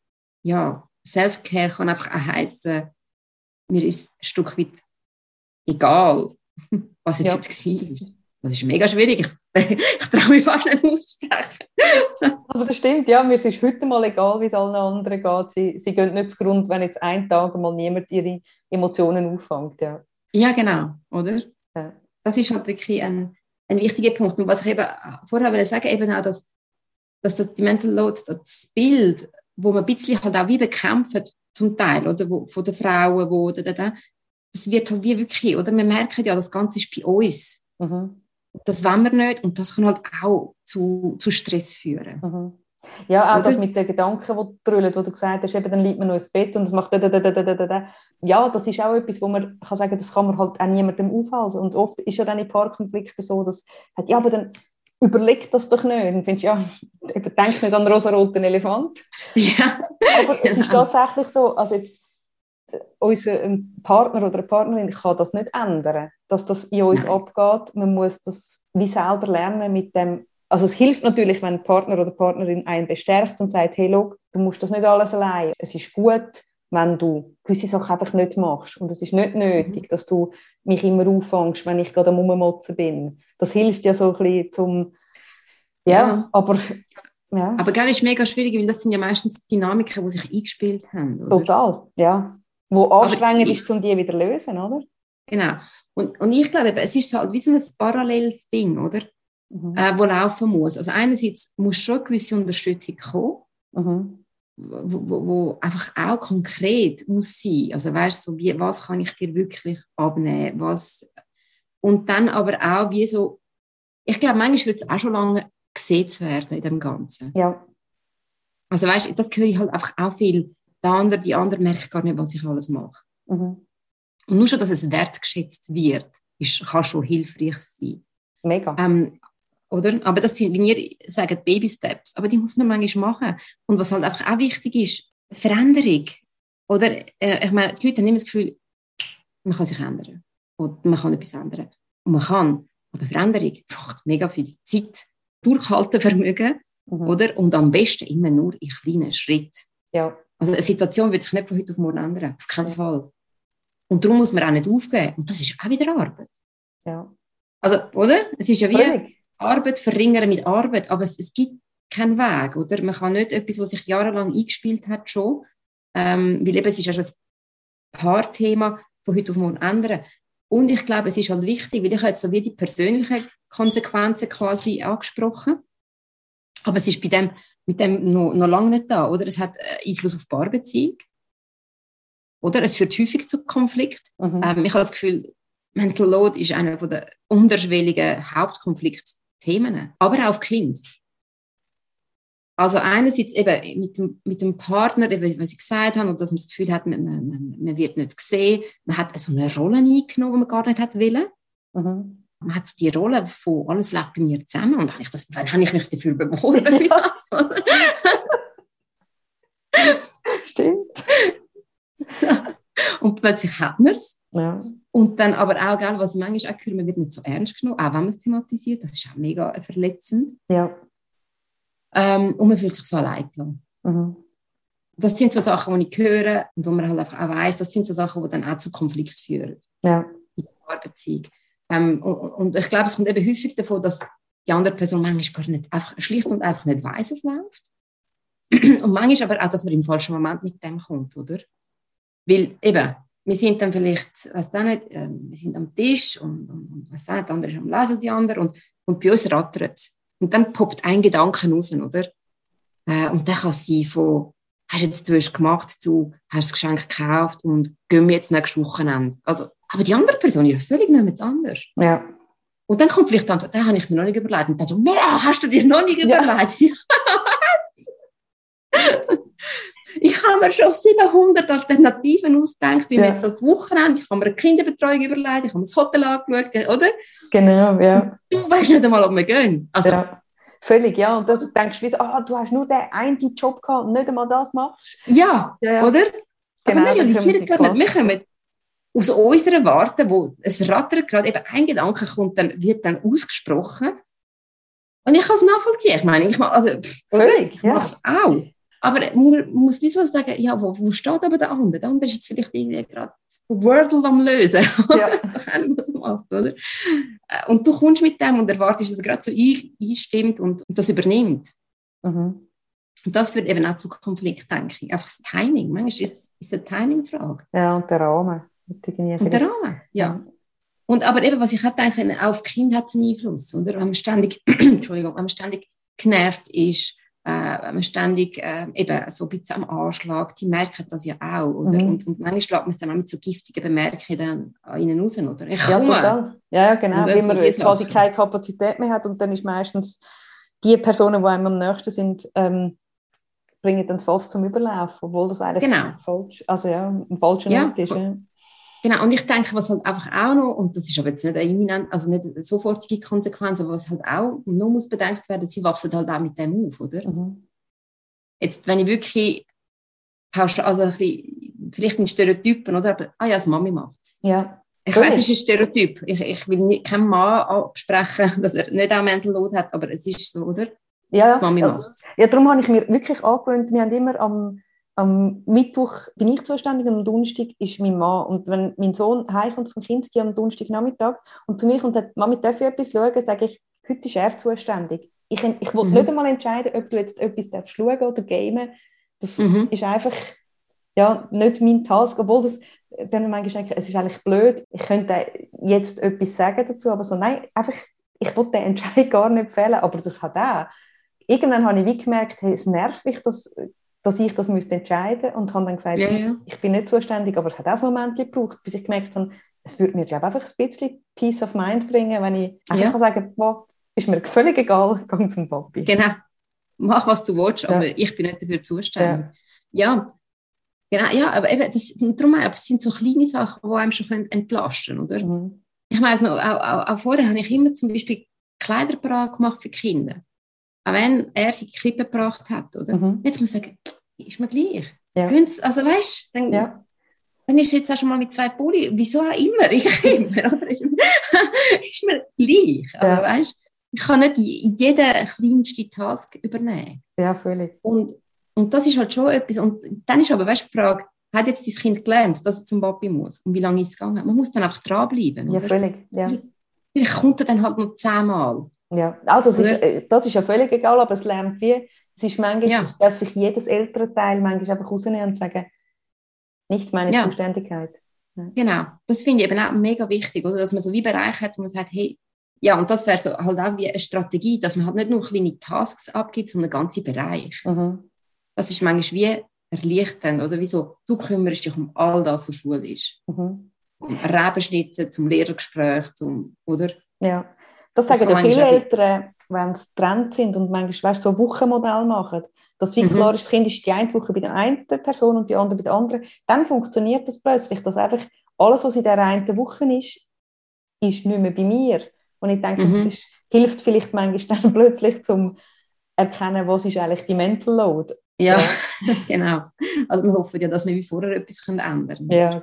ja, Self-Care kann einfach auch heissen, mir ist ein Stück weit egal, was jetzt, ja. jetzt war. Das ist mega schwierig. Ich, ich traue mich fast nicht auszusprechen. Aber das stimmt, ja. Mir ist heute mal egal, wie es allen anderen geht. Sie, sie gehen nicht zugrunde, wenn jetzt einen Tag mal niemand ihre Emotionen auffängt. Ja, ja genau, oder? Ja. Das ist halt wirklich ein, ein wichtiger Punkt. Und was ich eben vorher wollte sagen, eben auch, dass, dass das die Mental Load, das Bild, wo man ein bisschen halt auch wie bekämpft, zum Teil, oder, wo, von den Frauen, wo, oder, oder, das wird halt wie wirklich, oder? Wir merken ja, das Ganze ist bei uns. Mhm. Das wollen wir nicht und das kann halt auch zu, zu Stress führen. Mhm. Ja, auch Oder? das mit den Gedanken, die drüllen, wo du gesagt hast, eben, dann liegt man noch ins Bett und es macht da, da, da, da, da, da. Ja, das ist auch etwas, wo man kann sagen, das kann man halt auch niemandem aufhalten. Und oft ist ja dann in Paarkonflikten so, dass ja, aber dann überleg das doch nicht. Und findest, ja, eben, denk nicht an den rosa-roten Elefant. Ja. Aber es ist tatsächlich so, also jetzt unser Partner oder eine Partnerin kann das nicht ändern, dass das in uns Nein. abgeht. Man muss das wie selber lernen mit dem. Also es hilft natürlich, wenn ein Partner oder Partnerin einen bestärkt und sagt, hey, look, du musst das nicht alles allein. Es ist gut, wenn du gewisse Sachen einfach nicht machst. Und es ist nicht nötig, mhm. dass du mich immer auffängst, wenn ich gerade am Ummotzen bin. Das hilft ja so ein bisschen zum, ja, ja. aber ja. Aber gell, ist mega schwierig, weil das sind ja meistens Dynamiken, die sich eingespielt haben. Oder? Total, ja. Wo anstrengend ich, ist, um die wieder zu lösen, oder? Genau. Und, und ich glaube, es ist halt wie so ein paralleles Ding, oder? Mhm. Äh, wo laufen muss. Also einerseits muss schon eine gewisse Unterstützung kommen, mhm. wo, wo, wo, einfach auch konkret muss sein. Also weißt du, so wie, was kann ich dir wirklich abnehmen? Was, und dann aber auch wie so, ich glaube, manchmal wird es auch schon lange gesetzt werden in dem Ganzen. Ja. Also weißt das höre ich halt einfach auch viel der andere, die andere merkt gar nicht, was ich alles mache. Mhm. Und nur schon, dass es wertgeschätzt wird, ist, kann schon hilfreich sein. Mega. Ähm, oder? Aber das sind, wie ihr sagt, Baby-Steps. Aber die muss man manchmal machen. Und was halt einfach auch wichtig ist, Veränderung. Oder, äh, ich meine, die Leute haben immer das Gefühl, man kann sich ändern. Oder man kann etwas ändern. Und man kann. Aber Veränderung braucht mega viel Zeit, Durchhaltevermögen, mhm. oder? Und am besten immer nur in kleinen Schritten. Ja. Also eine Situation wird sich nicht von heute auf morgen ändern, auf keinen Fall. Und darum muss man auch nicht aufgeben. Und das ist auch wieder Arbeit. Ja. Also, oder? Es ist ja wie Völlig. Arbeit verringern mit Arbeit, aber es, es, gibt keinen Weg, oder? Man kann nicht etwas, was sich jahrelang eingespielt hat, schon, ähm, weil eben es ist ja schon ein Paarthema, von heute auf morgen ändern. Und ich glaube, es ist halt wichtig, weil ich habe jetzt so wie die persönlichen Konsequenzen quasi angesprochen. Aber es ist bei dem, mit dem noch, noch lange nicht da, oder? Es hat äh, Einfluss auf die Paarbeziehung. Oder? Es führt häufig zu Konflikt. Mhm. Ähm, ich habe das Gefühl, Mental Load ist einer der unterschwelligen Hauptkonfliktthemen. Aber auch auf Kind. Also einerseits eben mit dem, mit dem Partner, eben, was ich gesagt habe, und dass man das Gefühl hat, man, man, man wird nicht gesehen, man hat so eine Rolle eingenommen, die man gar nicht hat wollen. Mhm man hat die Rolle von alles läuft bei mir zusammen und habe ich das, wann habe ich mich dafür beworben? Ja. Stimmt. Und plötzlich hat man es. Ja. Und dann aber auch, gell, was manchmal auch höre, man wird nicht so ernst genommen, auch wenn man es thematisiert. Das ist auch mega verletzend. Ja. Ähm, und man fühlt sich so allein gelassen. Mhm. Das sind so Sachen, die ich höre und wo man halt einfach auch weiss, das sind so Sachen, die dann auch zu Konflikten führen Ja. in der Paarbeziehung. Ähm, und, und ich glaube, es kommt eben häufig davon, dass die andere Person manchmal gar nicht einfach schlicht und einfach nicht weiß, es läuft. Und manchmal aber auch, dass man im falschen Moment mit dem kommt, oder? Weil eben, wir sind dann vielleicht, weiß auch nicht, ähm, wir sind am Tisch und, und, und weiß auch nicht, der andere ist am Lesen, die andere, und, und bei uns rattert es. Und dann poppt ein Gedanke raus, oder? Äh, und dann kann es sein von, hast du jetzt du hast gemacht zu, hast das Geschenk gekauft und gehen wir jetzt nächstes Wochenende. Also, aber die andere Person ist ja völlig nicht anders. Ja. Und dann kommt vielleicht die Antwort, den habe ich mir noch nicht überlegt. Und dann so, boah, hast du dir noch nicht Ja. ich habe mir schon 700 Alternativen ausgedacht, wie Ja. jetzt das Wochenende, ich habe mir eine Kinderbetreuung überlegt, ich habe mir das Hotel angeschaut, oder? Genau, ja. Du weißt nicht einmal, ob wir gehen. Also, ja. Völlig, ja. Und dann denkst du wieder, ah, du hast nur den einen Job gehabt und nicht einmal das machst. ja, Ja, ja. oder? Genau, Aber wir realisieren gar nicht, wir kommen aus unserer Warte, wo es rattert gerade, eben ein Gedanke kommt, dann wird dann ausgesprochen. Und ich kann es nachvollziehen. Ich meine, ich mache, also, pff? Völlig, Ich ja. mache es auch. Aber man muss wieso sagen, ja, wo, wo steht aber der andere? Der andere ist jetzt vielleicht irgendwie gerade Wordle am Lösen. Ja. Was er macht, oder? Äh, Und du kommst mit dem und erwartest, dass er gerade so ein, einstimmt und, und das übernimmt. Mhm. Und das führt eben auch zu Konflikt, denke ich. Einfach das Timing. Manchmal ist es ist eine Timing-Frage. Ja, und der Rahmen. Und, der Rahmen, ja. Und aber eben, was ich auch denke, auch auf Kind hat es einen Einfluss, oder? Wenn man ständig, Entschuldigung, wenn man ständig genervt ist, äh, wenn man ständig äh, eben so ein bisschen am Anschlag, die merken das ja auch, oder? Mhm. Und, und manchmal schlägt man es dann auch mit so giftigen Bemerkungen dann an ihnen raus, oder? Ich Ja, komme. total. Ja, ja, genau. So man die quasi keine Kapazität mehr hat und dann ist meistens die Personen, die einem am nächsten sind, ähm, bringen dann das Fass zum Überlaufen, obwohl das eigentlich Genau. falsch, also ja, ein falscher Ja. Ort ist. Ja. Genau, und ich denke, was halt einfach auch noch, und das ist aber jetzt nicht eine imminent, also nicht eine sofortige Konsequenz, aber was halt auch noch muss bedenkt werden, sie wachsen halt auch mit dem auf, oder? Mhm. Jetzt, wenn ich wirklich pauschal, also ein bisschen, vielleicht ein Stereotypen, oder? Aber, ah ja, das Mami macht es. ja. Ich Völlig. weiß, es ist ein Stereotyp. Ich, ich will nicht, keinem Mann absprechen, dass er nicht auch Mental Load hat, aber es ist so, oder? Ja, Das Mami ja. macht es. Ja, darum habe ich mir wirklich angewöhnt, wir haben immer am, am Mittwoch bin ich zuständig und am Donnerstag ist mein Mann. Und wenn mein Sohn heimkommt vom Kinski am Donnerstagnachmittag und zu mir kommt und sagt, Mami, darf ich etwas schauen, sage ich, heute ist er zuständig. Ich, ich will Mhm. nicht einmal entscheiden, ob du jetzt etwas darfst schauen oder gamen. Das Mhm. ist einfach ja, nicht mein Task, obwohl das dann manchmal denke, es ist eigentlich blöd, ich könnte jetzt etwas sagen dazu, aber so, nein, einfach, ich will den Entscheid gar nicht fällen, aber das hat auch. Irgendwann habe ich wie gemerkt, hey, es nervt mich, dass, dass ich das müsste entscheiden und habe dann gesagt, Ja, ja. ich bin nicht zuständig, aber es hat auch ein Moment gebraucht, bis ich gemerkt habe, es würde mir glaube einfach ein bisschen Peace of Mind bringen, wenn ich einfach Ja. kann sagen boah, ist mir völlig egal, gang zum Papi. Genau. Mach, was du willst, aber ich bin nicht dafür zuständig. Ja. Genau, ja, aber eben, das, darum, aber es sind so kleine Sachen, die einem schon entlasten können, oder? Mhm. Ich weiß noch, auch, auch, auch vorher habe ich immer zum Beispiel Kleider parat gemacht für Kinder. Auch wenn er sie in gebracht hat, oder? Mhm. Jetzt muss ich sagen, ist mir gleich. Ja. Also weißt du, dann, Ja. dann ist jetzt auch schon mal mit zwei Pulli, wieso auch immer, ich immer, oder? Ist, ist mir gleich. Also, Ja. weißt, ich kann nicht jeden kleinsten Task übernehmen. ja, völlig. Und, und das ist halt schon etwas. Und dann ist aber weißt, die Frage, hat jetzt dein Kind gelernt, dass es zum Papi muss? Und wie lange ist es gegangen? Man muss dann einfach dranbleiben. Ja, oder? völlig. Ja. Vielleicht kommt er dann halt noch zehnmal. Ja, also das ist, äh, das ist ja völlig egal, aber es lernt wie, es ist manchmal, Ja. es darf sich jedes ältere Teil manchmal einfach rausnehmen und sagen, nicht meine Ja. Zuständigkeit. Genau. Das finde ich eben auch mega wichtig, oder? dass man so wie Bereiche hat, wo man sagt, hey, ja, und das wäre so halt auch wie eine Strategie, dass man halt nicht nur kleine Tasks abgibt, sondern ganze Bereich. Mhm. Das ist manchmal wie erleichternd, oder? Wieso? Du kümmerst dich um all das, was Schule ist. Mhm. Um Rebenschnitzen, zum Lehrergespräch, zum, oder? Ja, das Das sagen ja kann viele Eltern, wenn sie getrennt sind und manchmal weißt, so Wochenmodell machen, dass wie Mhm. klar ist, das Kind ist die eine Woche bei der einen Person und die andere bei der anderen, dann funktioniert das plötzlich, dass einfach alles, was in der einen Woche ist, ist nicht mehr bei mir. Und ich denke, Mhm. das ist, hilft vielleicht manchmal dann plötzlich zum erkennen, was ist eigentlich die Mental Load. Ja, genau. Also wir hoffen ja, dass wir wie vorher etwas ändern können. Ja,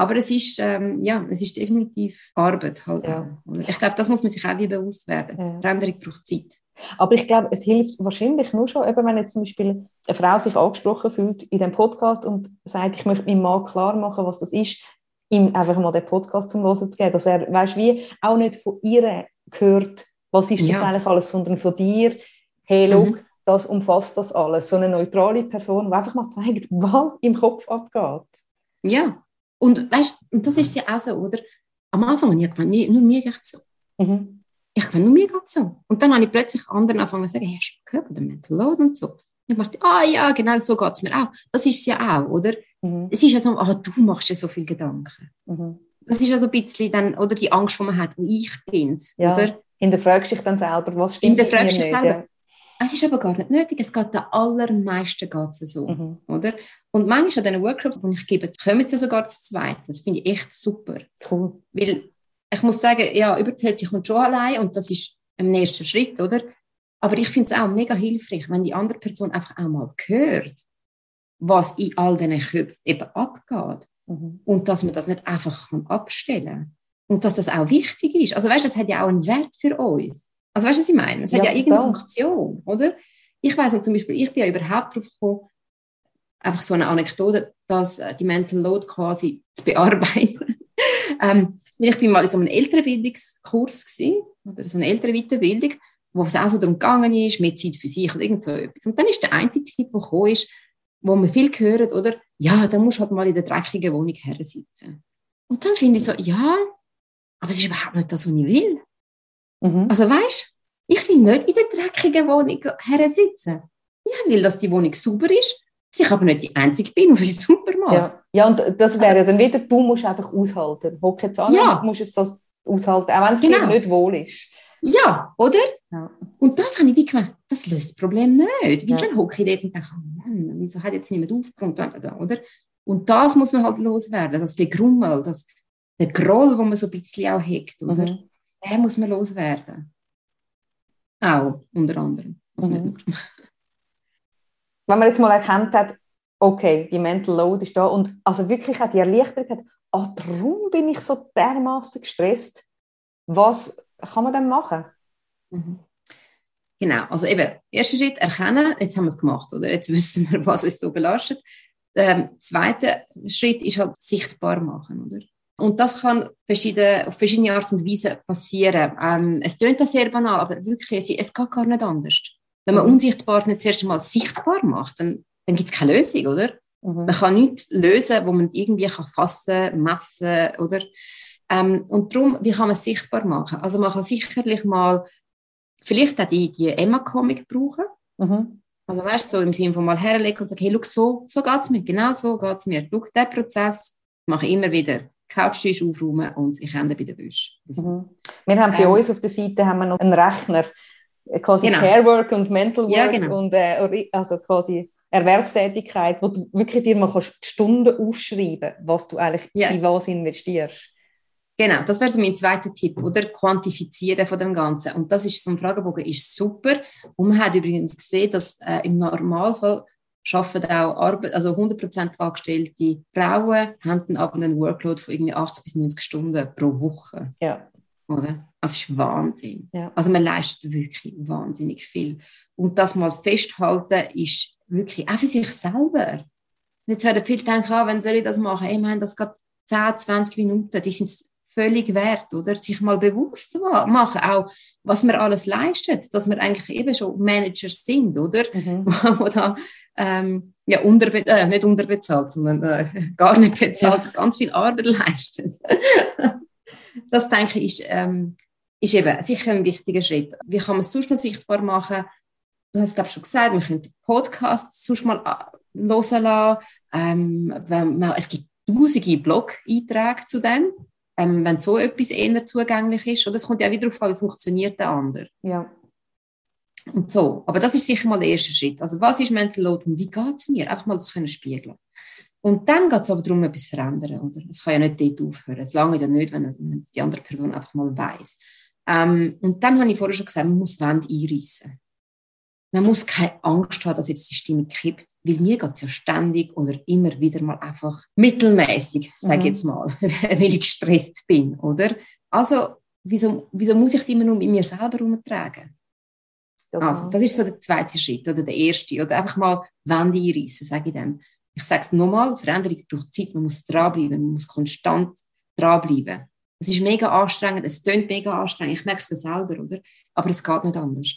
Aber es ist, ähm, ja, es ist definitiv Arbeit halt ja. Ich glaube, das muss man sich auch wie bewusst werden. Ja. Veränderung braucht Zeit. Aber ich glaube, es hilft wahrscheinlich nur schon, eben, wenn jetzt zum Beispiel eine Frau sich angesprochen fühlt in dem Podcast und sagt, ich möchte meinem Mann klar machen, was das ist, ihm einfach mal den Podcast zum Hören zu geben, dass er, weißt wie, auch nicht von ihr hört, was ist das ja. eigentlich alles, sondern von dir, hey, mhm. look, das umfasst das alles. So eine neutrale Person, die einfach mal zeigt, was im Kopf abgeht. Ja, und weißt und das ist ja auch so, oder? Am Anfang habe ich gemeint, nur mir geht so. Mhm. Ich meine, nur mir geht so. Und dann habe ich plötzlich anderen angefangen zu sagen, hey, hast du gehört, der Mental Load und so. Und ich dachte, ah ja, genau so geht es mir auch. Das ist es ja auch, oder? Mhm. Es ist ja so, ah, du machst dir so viel Gedanken. Mhm. Das ist ja so ein bisschen dann, oder die Angst, die man hat, wo ich bin ja. oder? Hinterfragst dich dann selber, was stimmt Hinterfragst dich selber. Ja. Es ist aber gar nicht nötig, es geht den allermeisten geht so, mhm. oder? Und manchmal an diesen Workshops, die ich gebe, kommen sie sogar zu zweit. Das finde ich echt super. Cool. Weil ich muss sagen, ja, über die Hälfte kommt schon allein und das ist ein nächster Schritt, oder? Aber ich finde es auch mega hilfreich, wenn die andere Person einfach auch mal hört, was in all diesen Köpfen eben abgeht. Mhm. Und dass man das nicht einfach kann abstellen kann. Und dass das auch wichtig ist. Also weißt du, es hat ja auch einen Wert für uns. Also weißt du, was ich meine? Es hat ja, ja irgendeine Funktion, oder? Ich weiß noch zum Beispiel, ich bin ja überhaupt darauf gekommen, einfach so eine Anekdote, dass äh, die Mental Load quasi zu bearbeiten. ähm, ich bin mal in so einem Elternbildungskurs gewesen, oder so eine ältere Weiterbildung, wo es auch so darum gegangen ist, mehr Zeit für sich oder irgend so etwas. Und dann ist der eine Tipp, der gekommen ist, wo man viel gehört, oder? Ja, dann musst du halt mal in der dreckigen Wohnung her sitzen. Und dann finde ich so, ja, aber es ist überhaupt nicht das, was ich will. Mhm. Also weißt ich will nicht in der dreckigen Wohnung sitzen. Ich will, dass die Wohnung sauber ist, dass ich aber nicht die Einzige bin, die sie super macht. Ja, ja und das wäre also, dann wieder, du musst einfach aushalten. Hock jetzt an, ja. du musst jetzt das aushalten, auch wenn es genau. dir nicht wohl ist. Ja, oder? Ja. Und das habe ich wie gemerkt, das löst das Problem nicht. Weil ja. dann hocke ich dort und denke, oh Mann, wieso hat jetzt niemand aufgeräumt, oder? Und das muss man halt loswerden, dass der Grummel, das, der Groll, wo man so ein bisschen auch hegt, oder? Mhm den muss man loswerden. Auch, unter anderem. Also mhm. Wenn man jetzt mal erkannt hat, okay, die Mental Load ist da und also wirklich auch die Erleichterung hat, ah, darum bin ich so dermaßen gestresst. Was kann man dann machen? Mhm. Genau, also eben, erster Schritt erkennen, jetzt haben wir es gemacht, oder? Jetzt wissen wir, was uns so belastet. Der zweite Schritt ist halt sichtbar machen, oder? Und das kann verschiedene, auf verschiedene Art und Weise passieren. Ähm, es klingt sehr banal, aber wirklich, es geht gar nicht anders. Wenn man. Unsichtbares nicht zuerst einmal sichtbar macht, dann, dann gibt es keine Lösung, oder? Mhm. Man kann nichts lösen, wo man irgendwie kann fassen, messen, oder? Ähm, und darum, wie kann man es sichtbar machen? Also man kann sicherlich mal vielleicht auch die, die Emma-Comic brauchen. Mhm. Also weißt du, so im Sinne von mal herlegen und sagen, hey, schau, so, so geht es mir, genau so geht es mir. Schau, diesen Prozess mache ich immer wieder. Couchtisch aufräumen und ich ende bei der Wäsche. Mhm. Wir haben bei ähm, uns auf der Seite haben wir noch einen Rechner, quasi genau. Care und Mental Work ja, genau. und äh, also quasi Erwerbstätigkeit, wo du wirklich dir mal kannst Stunden aufschreiben was du eigentlich ja. in was investierst. Genau, das wäre so mein zweiter Tipp, oder? Quantifizieren von dem Ganzen. Und das ist so ein Fragebogen, ist super. Und man hat übrigens gesehen, dass äh, im Normalfall arbeiten auch Arbeit, also 100% angestellte Frauen haben dann aber einen Workload von irgendwie 80 bis 90 Stunden pro Woche. Ja. Oder? Das ist Wahnsinn. Ja. Also man leistet wirklich wahnsinnig viel. Und das mal festhalten ist wirklich auch für sich selber. Jetzt werden viele denken, ah, wenn soll ich das machen? Wir haben das gerade 10, 20 Minuten, die sind völlig wert, oder? Sich mal bewusst zu machen, auch was wir alles leistet, dass wir eigentlich eben schon Managers sind, oder? Mhm. wo, da ähm, ja, unterbe äh, nicht unterbezahlt, sondern äh, gar nicht bezahlt, ja. ganz viel Arbeit leistet. das denke ich ist, ähm, ist eben sicher ein wichtiger Schritt. Wie kann man es sonst noch sichtbar machen? Du hast es schon gesagt, wir können Podcasts sonst mal äh, hören lassen. Ähm, wenn man, es gibt tausende Blog-Einträge zu dem ähm, wenn so etwas eher zugänglich ist. Oder es kommt ja wieder darauf an, wie funktioniert der andere. Ja. Und so. Aber das ist sicher mal der erste Schritt. Also was ist Mental Load und wie geht es mir? Einfach mal das können spiegeln. Und dann geht es aber darum, etwas zu verändern. Oder? Es kann ja nicht dort aufhören. Es lange ja nicht, wenn, wenn die andere Person einfach mal weiß. Ähm, und dann habe ich vorher schon gesagt, man muss Wände einreißen. man muss keine Angst haben, dass jetzt die Stimme kippt, weil mir geht es ja ständig oder immer wieder mal einfach mittelmäßig, sage ich mhm. jetzt mal, weil ich gestresst bin, oder? Also, wieso, wieso muss ich es immer nur mit mir selber herumtragen? Also, das ist so der zweite Schritt oder der erste. Oder einfach mal Wände einreißen, sage ich dem. Ich sage es nochmal, Veränderung braucht Zeit, man muss dranbleiben, man muss konstant dranbleiben. Es ist mega anstrengend, es tönt mega anstrengend, ich merke es selber, oder? Aber es geht nicht anders.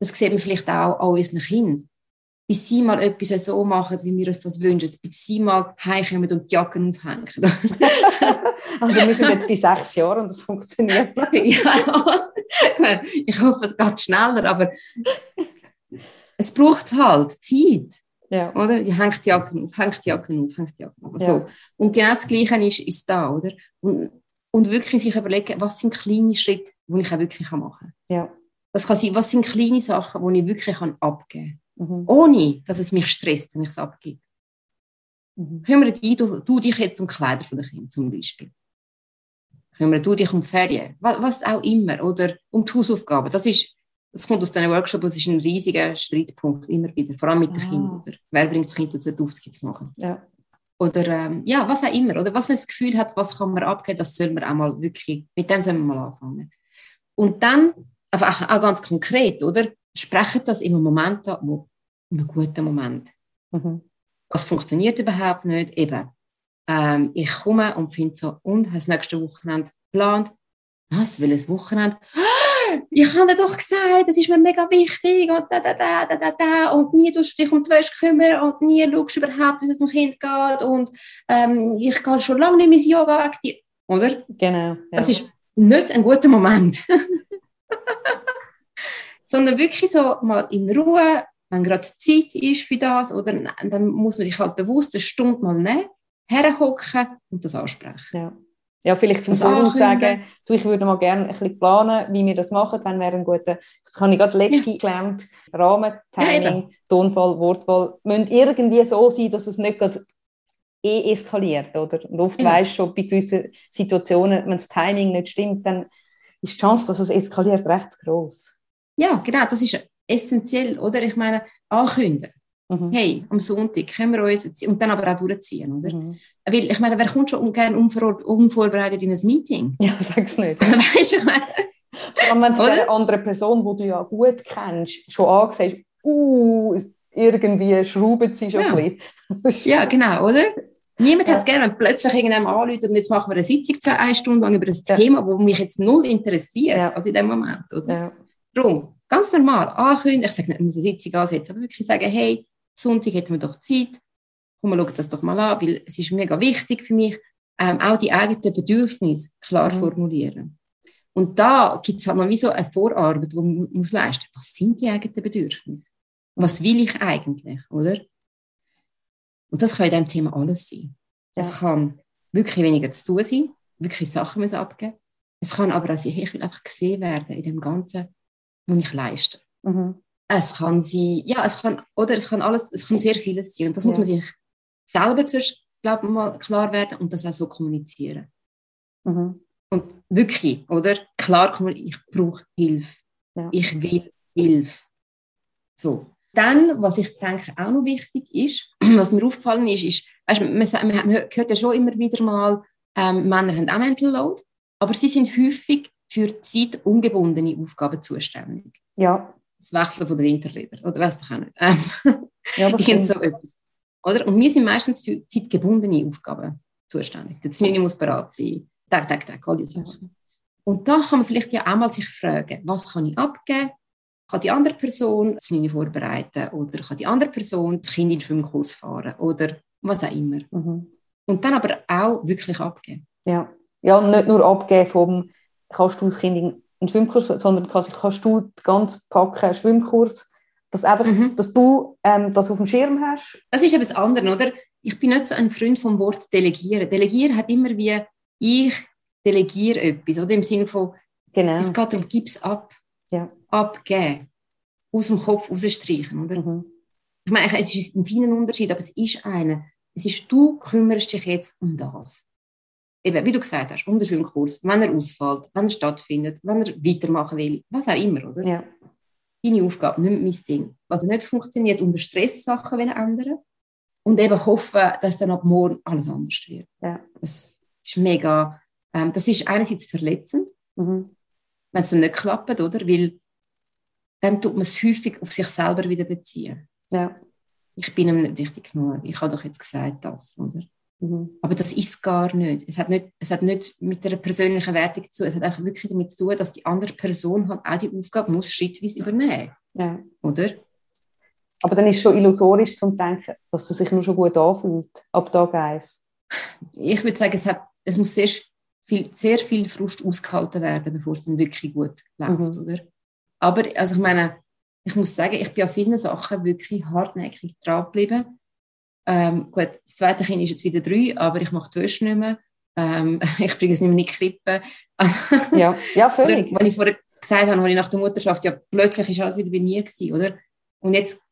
Das sieht man vielleicht auch an unseren Kindern. Bis sie mal etwas so machen, wie wir uns das wünschen. Bis sie mal heimkommen und die Jacken aufhängen. also wir sind jetzt bei sechs Jahren und das funktioniert. ja, ich hoffe, es geht schneller, aber es braucht halt Zeit. Ja. Oder? Die hängt die Jacken auf, hängt die Jacken auf, hängt die Jacken auf. So. Ja. Und genau das Gleiche ist, ist da, oder? Und, und wirklich sich überlegen, was sind kleine Schritte, die ich auch wirklich machen kann. Ja. Das kann sein, was sind kleine Sachen, die ich wirklich abgeben kann. Mhm. Ohne, dass es mich stresst, wenn ich es abgebe. Mhm. Kümmere dich, du, du, dich jetzt um Kleider von den Kindern zum Beispiel. Kümmere du dich um Ferien, was, was auch immer. Oder um die Hausaufgaben. Das ist das kommt aus diesen Workshops, das ist ein riesiger Streitpunkt, immer wieder, vor allem mit den ah. Kindern. Oder? Wer bringt das Kind dazu, die Aufzüge zu machen? Ja. Oder ähm, ja, was auch immer. Oder was man das Gefühl hat, was kann man abgeben, das soll man auch mal wirklich, mit dem sollen wir mal anfangen. Und dann, aber auch, auch ganz konkret, oder? Sprechen das im Moment an, wo, in einem guten Moment. Mhm. Was funktioniert überhaupt nicht? Eben, ähm, ich komme und finde so, und, hast das nächste Wochenende geplant? Was, will ein Wochenende? Ich habe dir doch gesagt, das ist mir mega wichtig und da, da, da, da, da, da und nie tust du dich um die Wäsche kümmern und nie schaust überhaupt, wie es dem Kind geht und ähm, ich gehe schon lange nicht ins Yoga dir. oder? Genau. Ja. Das ist nicht ein guter Moment. Sondern wirklich so mal in Ruhe, wenn gerade Zeit ist für das, oder dann muss man sich halt bewusst eine Stunde mal nehmen, herhocken und das ansprechen. Ja. Ja, vielleicht vom Voraus sagen, du, ich würde mal gerne ein bisschen planen, wie wir das machen, wenn wir einen guten, das habe ich gerade letztens ja. gelernt, Rahmen, Timing, ja, Tonfall, Wortwahl, müssen irgendwie so sein, dass es nicht gerade eh eskaliert, oder? Und oft ja. weisst schon, bei gewissen Situationen, wenn das Timing nicht stimmt, dann ist die Chance, dass es eskaliert, recht groß. Ja, genau, das ist essentiell, oder? Ich meine, ankündigen. Mhm. Hey, am Sonntag können wir uns und dann aber auch durchziehen, oder? Mhm. Weil ich meine, wer kommt schon gerne unvor unvorbereitet in ein Meeting? Ja, sag's nicht. weißt du, ich meine. Vor wenn du eine andere Person, die du ja gut kennst, schon ansiehst, uh, irgendwie schraubt sie schon ja. ein bisschen. ja, genau, oder? Niemand ja. hat es gerne, wenn plötzlich irgendjemand anruft und jetzt machen wir eine Sitzung zwei, eine Stunde lang über das ja. Thema, das mich jetzt null interessiert, ja. also in dem Moment, oder? Ja. Darum, ganz normal ankündigen, ich sage nicht, man muss eine Sitzung ansetzen, aber wirklich sagen, hey, Sonntag hätten wir doch Zeit, komm, wir schauen das doch mal an, weil es ist mega wichtig für mich, ähm, auch die eigenen Bedürfnisse klar mhm. formulieren. Und da gibt es halt noch wie so eine Vorarbeit, die man muss leisten muss. Was sind die eigenen Bedürfnisse? Was will ich eigentlich, oder? Und das kann in diesem Thema alles sein. Es ja. kann wirklich weniger zu tun sein, wirklich Sachen müssen abgeben. Es kann aber auch sein, ich will einfach gesehen werden in dem Ganzen, was ich leiste. Mhm. Es kann sein, ja, es kann, oder es kann alles, es kann sehr vieles sein. Und das ja. muss man sich selber zuerst, glaube mal klar werden und das auch so kommunizieren. Mhm. Und wirklich, oder? Klar, ich brauche Hilfe. Ja. Ich will Hilfe. So. Dann, was ich denke auch noch wichtig ist, was mir aufgefallen ist, ist, weißt, man, man, man hört ja schon immer wieder mal, ähm, Männer haben auch Mental Load, aber sie sind häufig für zeitungebundene Aufgaben zuständig. Ja das Wechseln von der Winterräder, oder weißt du auch nicht. Ähm, ja, das so etwas. Oder? Und wir sind meistens für zeitgebundene Aufgaben zuständig. Der Znini muss bereit sein, Tag, Tag, Tag, all diese Sachen. Und da kann man vielleicht ja auch mal sich fragen, was kann ich abgeben? Kann die andere Person das Znini vorbereiten? Oder kann die andere Person das Kind in den Schwimmkurs fahren? Oder was auch immer. Mhm. Und dann aber auch wirklich abgeben. Ja, ja nicht nur abgeben vom, kannst du das Kind in einen Schwimmkurs, sondern quasi kannst du ganz packen Schwimmkurs, dass, einfach, mhm. dass du ähm, das auf dem Schirm hast. Das ist etwas anderes, oder? Ich bin nicht so ein Freund vom Wort delegieren. Delegieren hat immer wie, ich delegiere etwas, oder? Im Sinne von, genau. es geht darum, gib es ab. Ja. Abgeben. Aus dem Kopf rausstreichen, oder? Mhm. Ich meine, es ist ein feiner Unterschied, aber es ist einer. Es ist, du kümmerst dich jetzt um das eben, wie du gesagt hast, den Schwimmkurs, wenn er ausfällt, wenn er stattfindet, wenn er weitermachen will, was auch immer, oder? Ja. deine Aufgabe, nicht mein Ding. Was nicht funktioniert, unter Stress Sachen ändern und eben hoffen, dass dann ab morgen alles anders wird. Ja. Das ist mega, ähm, das ist einerseits verletzend, mhm. wenn es dann nicht klappt, oder? Weil dann tut man es häufig auf sich selber wieder beziehen. Ja. Ich bin ihm nicht wichtig genug. Ich habe doch jetzt gesagt das, oder? Mhm. Aber das ist gar nicht. Es hat nicht. es hat nicht mit einer persönlichen Wertung zu tun. Es hat einfach wirklich damit zu tun, dass die andere Person halt auch die Aufgabe muss schrittweise übernehmen. Ja. Oder? Aber dann ist es schon illusorisch zu denken, dass es sich nur schon gut anfühlt, ab Tag 1. Ich würde sagen, es, hat, es muss sehr viel, sehr viel Frust ausgehalten werden, bevor es dann wirklich gut läuft, mhm. oder? Aber, also ich meine, ich muss sagen, ich bin an vielen Sachen wirklich hartnäckig dran geblieben. Ähm, gut, das zweite Kind ist jetzt wieder drei, aber ich mache die Wäsche nicht mehr. Ähm, ich bringe es nicht mehr in die Krippe. ja, ja, völlig. Oder, weil ich vorher gesagt habe, als ich nach der Mutterschaft, ja, plötzlich ist alles wieder bei mir gewesen, oder? Und jetzt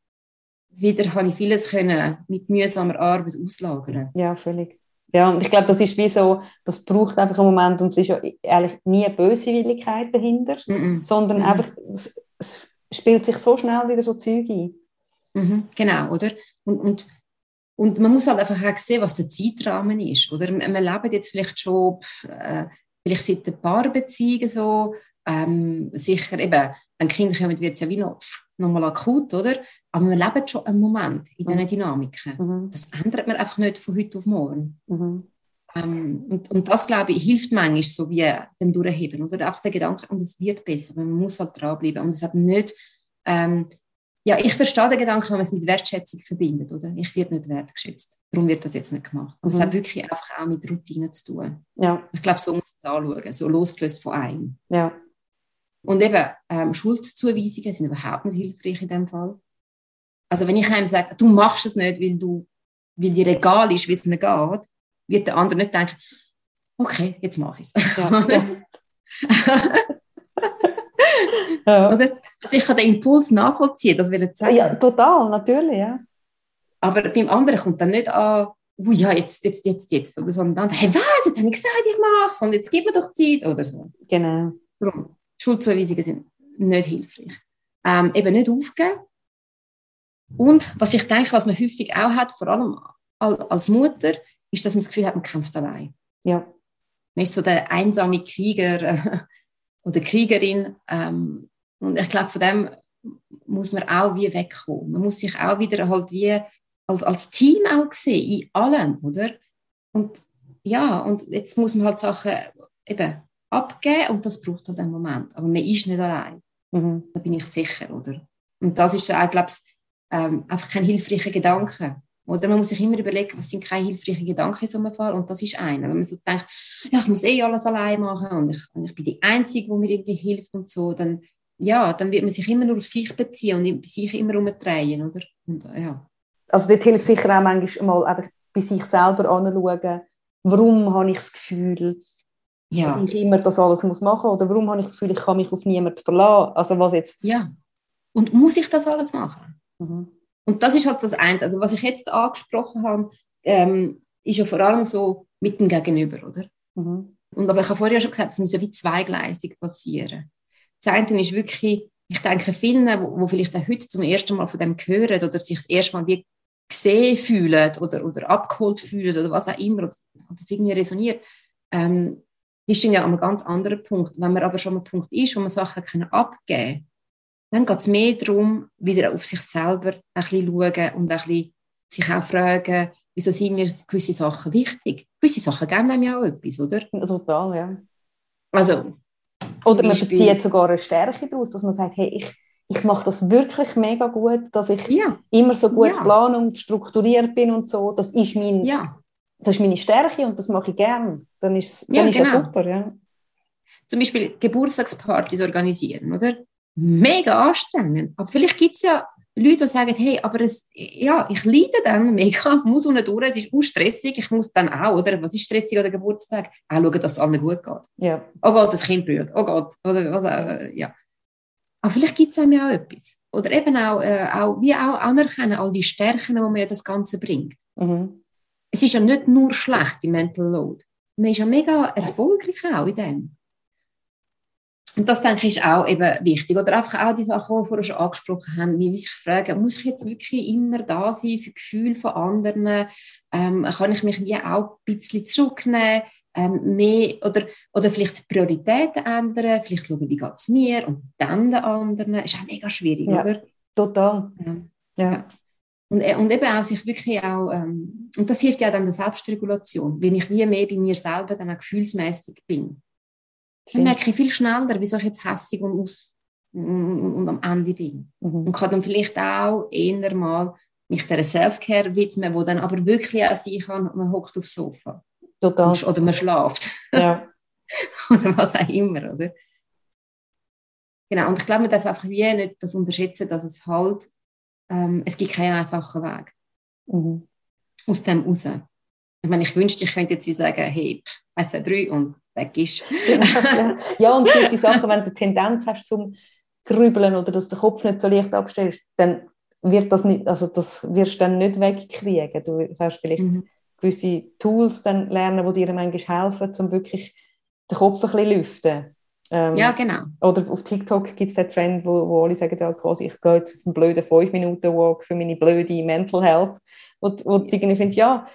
wieder habe ich vieles können mit mühsamer Arbeit auslagern. Ja, völlig. Ja, und ich glaube, das ist wie so, das braucht einfach einen Moment und es ist ja eigentlich nie eine Böswilligkeit dahinter, mm -mm. sondern mm einfach, es, es, spielt sich so schnell wieder so Zeug ein. Mhm, genau, oder? Und, und, und man muss halt einfach auch sehen, was der Zeitrahmen ist, oder? Wir, leben jetzt vielleicht schon, äh, vielleicht seit ein paar Beziehungen so, ähm, sicher eben, wenn Kinder kommen, wird es ja wie noch, noch mal akut, oder? Aber wir leben schon einen Moment in diesen mhm. Dynamiken. Mhm. Das ändert man einfach nicht von heute auf morgen. Mhm. Ähm, und, und das, glaube ich, hilft manchmal so wie dem Durchheben. Oder auch der Gedanke, und es wird besser, man muss halt dranbleiben. Und es hat nicht, ähm, ja, ich verstehe den Gedanken, wenn man es mit Wertschätzung verbindet, oder? Ich werde nicht wertgeschätzt. Darum wird das jetzt nicht gemacht. Aber mhm. es hat wirklich einfach auch mit Routine zu tun. Ja. Ich glaube, so muss man es anschauen, so losgelöst von einem. Ja. Und eben, ähm, Schuldzuweisungen sind überhaupt nicht hilfreich in dem Fall. Also wenn ich einem sage, du machst es nicht, weil, du, weil dir egal ist, wie es mir geht, wird der andere nicht denken, okay, jetzt mache ich es. Ja, ja. Oder? Also ich kann den Impuls nachvollziehen, das will ich sagen. Ja, total, natürlich, ja. Aber beim anderen kommt dann nicht an, oh ja, jetzt, jetzt, jetzt, jetzt, oder sondern dann, hey, was, jetzt habe ich gesagt, ich mache es und jetzt gib mir doch Zeit, oder so. Genau. Darum, Schuldzuweisungen sind nicht hilfreich. Ähm, eben nicht aufgeben, und was ich denke, was man häufig auch hat, vor allem als Mutter, ist, dass man das Gefühl hat, man kämpft allein. Ja. Man ist so der einsame Krieger äh, oder Kriegerin. Ähm, und ich glaube, von dem muss man auch wie wegkommen. Man muss sich auch wieder halt wie als, als Team auch sehen, in allem, oder? Und ja, und jetzt muss man halt Sachen eben abgeben und das braucht halt einen Moment. Aber man ist nicht allein. Mhm. Da bin ich sicher, oder? Und das ist auch, glaube ich, ähm, einfach kein hilfreicher Gedanke. Oder man muss sich immer überlegen, was sind keine hilfreichen Gedanken in so einem Fall und das ist einer. Wenn man so denkt, ja, ich muss eh alles allein machen und ich, und ich bin die Einzige, die mir irgendwie hilft und so, dann, ja, dann wird man sich immer nur auf sich beziehen und bei sich immer umdrehen, oder? Und, ja. Also dort hilft sicher auch manchmal mal einfach bei sich selber anschauen, warum habe ich das Gefühl, ja. dass ich immer das alles muss machen muss oder warum habe ich das Gefühl, ich kann mich auf niemanden verlassen. Also was jetzt... Ja, und muss ich das alles machen? Mhm. Und das ist halt das eine. Also was ich jetzt angesprochen habe, ähm, ist ja vor allem so mit dem Gegenüber, oder? Mhm. Und aber ich habe vorher schon gesagt, es muss ja wie zweigleisig passieren. Das eine ist wirklich, ich denke, vielen, wo, wo vielleicht auch heute zum ersten Mal von dem hören oder sich das erste Mal wie gesehen fühlen oder, oder abgeholt fühlen oder was auch immer, oder, das irgendwie resoniert, ähm, die stehen ja an einem ganz anderen Punkt. Wenn man aber schon am Punkt ist, wo man Sachen können abgeben kann, dann geht es mehr darum, wieder auf sich selber ein bisschen schauen und ein bisschen sich auch fragen, wieso sind mir gewisse Sachen wichtig? Gewisse Sachen geben einem ja auch etwas, oder? Total, ja. Also, oder man Beispiel, bezieht sogar eine Stärke daraus, dass man sagt, hey, ich, ich mache das wirklich mega gut, dass ich ja. immer so gut ja. plane und strukturiert bin und so. Das ist, mein, ja. das ist meine Stärke und das mache ich gerne. Dann ist, dann ja, ist genau. super. Ja. Zum Beispiel Geburtstagspartys organisieren, oder? Mega anstrengend. Aber vielleicht gibt es ja Leute, die sagen, hey, aber es, ja, ich leide dann mega, ich muss unten durch, es ist auch stressig, ich muss dann auch, oder, was ist stressig an Geburtstag? Auch schauen, dass es allen gut geht. Ja. Oh Gott, das Kind berührt, oh Gott, oder, was, äh, ja. Aber vielleicht gibt es einem ja auch etwas. Oder eben auch, äh, auch, wie auch anerkennen, all die Stärken, die mir das Ganze bringt. Mhm. Es ist ja nicht nur schlecht, die Mental Load. Man ist ja mega erfolgreich auch in dem. Und das denke ich ist auch eben wichtig. Oder einfach auch die Sachen, die wir vorher schon angesprochen haben, wie sich fragen, muss ich jetzt wirklich immer da sein für Gefühle von anderen? Ähm, kann ich mich wie auch ein bisschen zurücknehmen? Ähm, mehr, oder, oder vielleicht Prioritäten ändern, vielleicht schauen, wie geht es mir und dann den anderen. Ist auch mega schwierig, ja, oder? Total. Ja. ja. Und, äh, und eben auch sich wirklich auch, ähm, und das hilft ja dann der Selbstregulation, wenn ich wie mehr bei mir selber dann auch gefühlsmäßig bin. Dann merke ich viel schneller, wieso ich jetzt hässig und, aus, und, und am Ende bin. Mhm. Und kann dann vielleicht auch eher mal mich der Self-Care widmen, wo dann aber wirklich auch sein kann, man hockt aufs Sofa. Total. Oder man schlaft. Ja. oder was auch immer, oder? Genau, und ich glaube, man darf einfach wie nicht das unterschätzen, dass es halt, ähm, es gibt keinen einfachen Weg. Mhm. Aus dem raus. Ich meine, ich wünschte, ich könnte jetzt wie sagen, hey, 1, 2, 3 und weg ist. ja, und diese Sachen, wenn du eine Tendenz hast zum Grübeln oder dass der Kopf nicht so leicht abstellst, dann wird das nicht, also das wirst du dann nicht wegkriegen. Du wirst vielleicht mhm. gewisse Tools dann lernen, die dir manchmal helfen, um wirklich den Kopf ein bisschen lüften. Ähm, ja, genau. Oder auf TikTok gibt es den Trend, wo, wo alle sagen, ja, quasi, ich gehe jetzt auf einen blöden 5-Minuten-Walk für meine blöde Mental Health. Und, wo ja. irgendwie finde, ja,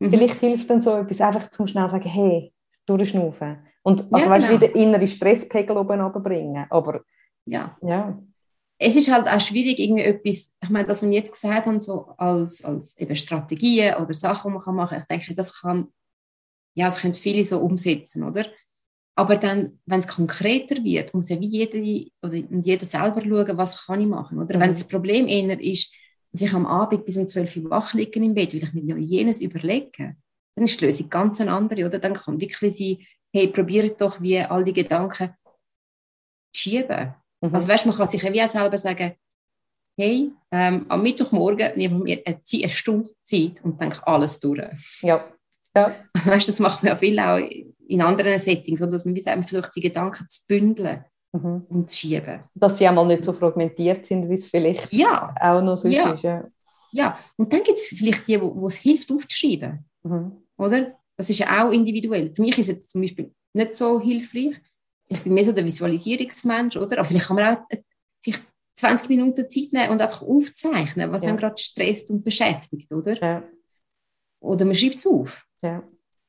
mhm. vielleicht hilft dann so etwas, einfach zum schnell sagen, hey, durchschnaufen. Und also, ja, weißt, genau. wieder innere Stresspegel oben runterbringen. Aber ja. ja. Es ist halt auch schwierig, irgendwie etwas, ich meine, das, was wir jetzt gesagt haben, so als, als eben Strategien oder Sachen, die man machen kann, ich denke, das kann, ja, das können viele so umsetzen, oder? Aber dann, wenn es konkreter wird, muss ja wie jeder, oder jeder selber schauen, was kann ich machen, oder? Mhm. Wenn das Problem eher ist, dass ich am Abend bis um 12 Uhr wach liege im Bett, weil ich mir jenes überlege, dann ist die Lösung ganz eine andere, oder? Dann kann wirklich sein, hey, probiert doch wie all die Gedanken zu schieben. Mhm. Also weißt, man kann sich ja wie auch selber sagen, hey, ähm, am Mittwochmorgen nehmen wir eine, eine Stunde Zeit und denke alles durch. Ja. ja. Also weißt, das macht man ja viel auch in anderen Settings, oder? dass man wie versucht, die Gedanken zu bündeln mhm. und zu schieben. Dass sie einmal nicht so fragmentiert sind, wie es vielleicht ja. auch noch so ja. ist. Ja. ja, und dann gibt es vielleicht die, wo es hilft, aufzuschreiben. Mhm oder? Das ist ja auch individuell. Für mich ist es zum Beispiel nicht so hilfreich. Ich bin mehr so der Visualisierungsmensch, oder? Aber vielleicht kann man auch äh, sich 20 Minuten Zeit nehmen und einfach aufzeichnen, was ja. einem gerade stresst und beschäftigt, oder? Ja. Oder man schreibt es auf. Ja,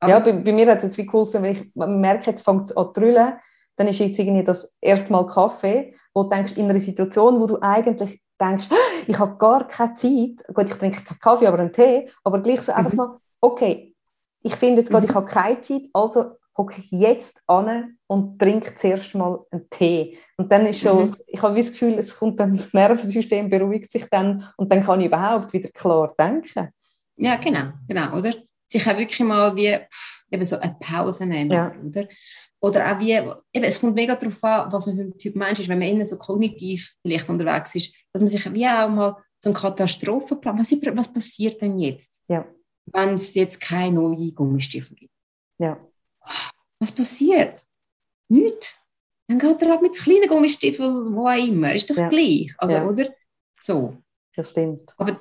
ja bei, bei, mir hat es wie geholfen, wenn ich merke, jetzt fängt es an zu drüllen, dann ist jetzt irgendwie das erste Mal Kaffee, wo du denkst, in einer Situation, wo du eigentlich denkst, ich habe gar keine Zeit, gut, ich trinke keinen Kaffee, aber einen Tee, aber gleich so mhm. einfach mal, okay, ich finde jetzt gerade, ich mhm. habe keine Zeit, also hocke ich jetzt an und trinke zuerst mal einen Tee. Und dann ist schon, mhm. ich habe das Gefühl, es kommt dann das Nervensystem, beruhigt sich dann und dann kann ich überhaupt wieder klar denken. Ja, genau, genau, oder? Sich auch wirklich mal wie eben so eine Pause nehmen, ja. oder? Oder auch wie, eben, es kommt mega darauf an, was man für ein Typ Mensch ist, wenn man innen so kognitiv vielleicht unterwegs ist, dass man sich wie auch mal so einen Katastrophenplan, was, was passiert denn jetzt? Ja wenn es jetzt keine neuen Gummistiefel gibt. Ja. Was passiert? Nichts. Dann geht er ab mit kleinen Gummistiefeln, wo auch immer. Ist doch ja. gleich. Also, ja. oder? So. Das stimmt. Aber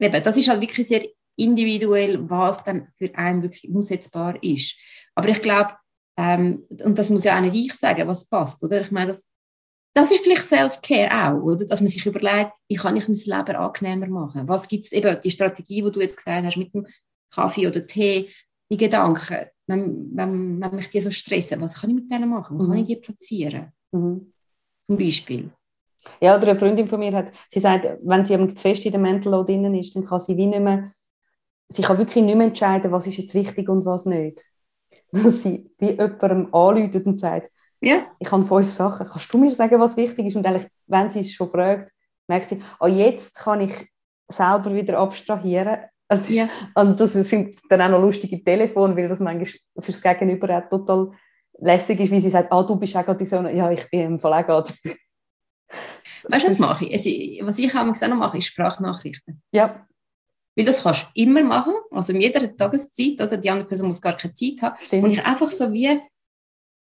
eben, das ist halt wirklich sehr individuell, was dann für einen wirklich umsetzbar ist. Aber ich glaube, ähm, und das muss ja auch nicht ich sagen, was passt, oder? Ich meine, das, das ist vielleicht Self-Care auch, oder? Dass man sich überlegt, wie kann ich mein Leben angenehmer machen? Was gibt es eben, die Strategie, die du jetzt gesagt hast, mit dem Kaffee oder Tee, die Gedanken, wenn, wenn, wenn mich die so stressen, was kann ich mit denen machen? Wo mhm. kann ich die platzieren? Mhm. Zum Beispiel. Ja, oder eine Freundin von mir hat, sie sagt, wenn sie zu fest in der Mental Load drin ist, dann kann sie wie nicht mehr, sie kann wirklich nicht mehr entscheiden, was ist jetzt wichtig und was nicht. Dass sie wie jemandem anläutet und sagt, ja. Ich habe fünf Sachen. Kannst du mir sagen, was wichtig ist? Und eigentlich, wenn sie es schon fragt, merkt sie, oh, jetzt kann ich selber wieder abstrahieren. Also, ja. Und das sind dann auch noch lustige Telefone, weil das manchmal fürs Gegenüber auch total lässig ist, wie sie sagt, ah, du bist auch gerade so, ja, ich bin im Fall auch gerade. Weißt du, was mache ich? Also, was ich auch noch mache, ist Sprachnachrichten. Ja. Weil das kannst du immer machen, also in jeder Tageszeit, oder die andere Person muss gar keine Zeit haben. Stimmt. Und ich einfach so wie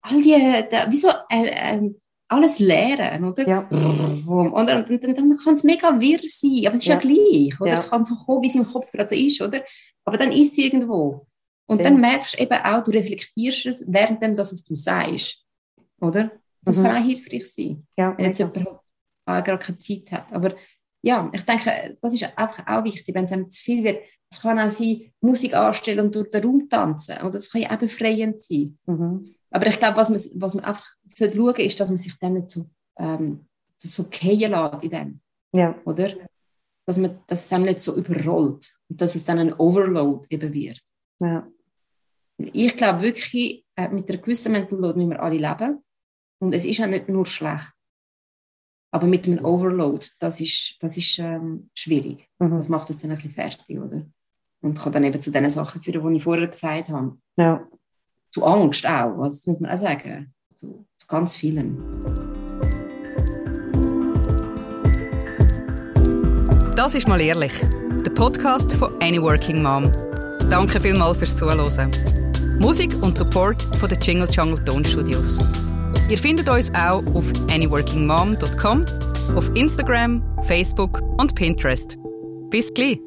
all die, da, wie so äh, äh, alles leeren, oder? Ja. Und, und, und, dann kann es mega wirr sein, aber es ist ja, ja gleich, oder? Ja. Es kann so kommen, wie es im Kopf gerade ist, oder? Aber dann ist es irgendwo. Und Stimmt. dann merkst du eben auch, du reflektierst es, während dass es du sagst, oder? Das mhm. kann auch hilfreich sein, ja, wenn jetzt jemand halt gar keine Zeit hat. Aber ja, ich denke, das ist einfach auch wichtig, wenn es einem zu viel wird. Es kann auch sein, Musik anstellen und durch den Raum tanzen. Oder das kann ja auch befreiend sein. Mhm. Aber ich glaube, was man, was man einfach schauen sollte, ist, dass man sich dann nicht so, ähm, so fallen lässt in dem. Ja. Oder? Dass, man, dass es einem nicht so überrollt und dass es dann ein Overload eben wird. Ja. Ich glaube wirklich, äh, mit einer gewissen Mental Load müssen wir alle leben. Und es ist auch nicht nur schlecht. Aber mit dem Overload, das ist, das ist ähm, schwierig. Mhm. Das macht es dann ein bisschen fertig, oder? Und kann dann eben zu den Sachen führen, die ich vorher gesagt habe. Ja. Zu Angst auch, also das muss man auch sagen. Zu, zu ganz vielen. Das ist mal ehrlich. Der Podcast von Any Working Mom. Danke vielmals fürs Zuhören. Musik und Support von den Jingle Jungle Tonstudios. Ihr findet uns auch auf anyworkingmom.com, auf Instagram, Facebook und Pinterest. Bis gleich!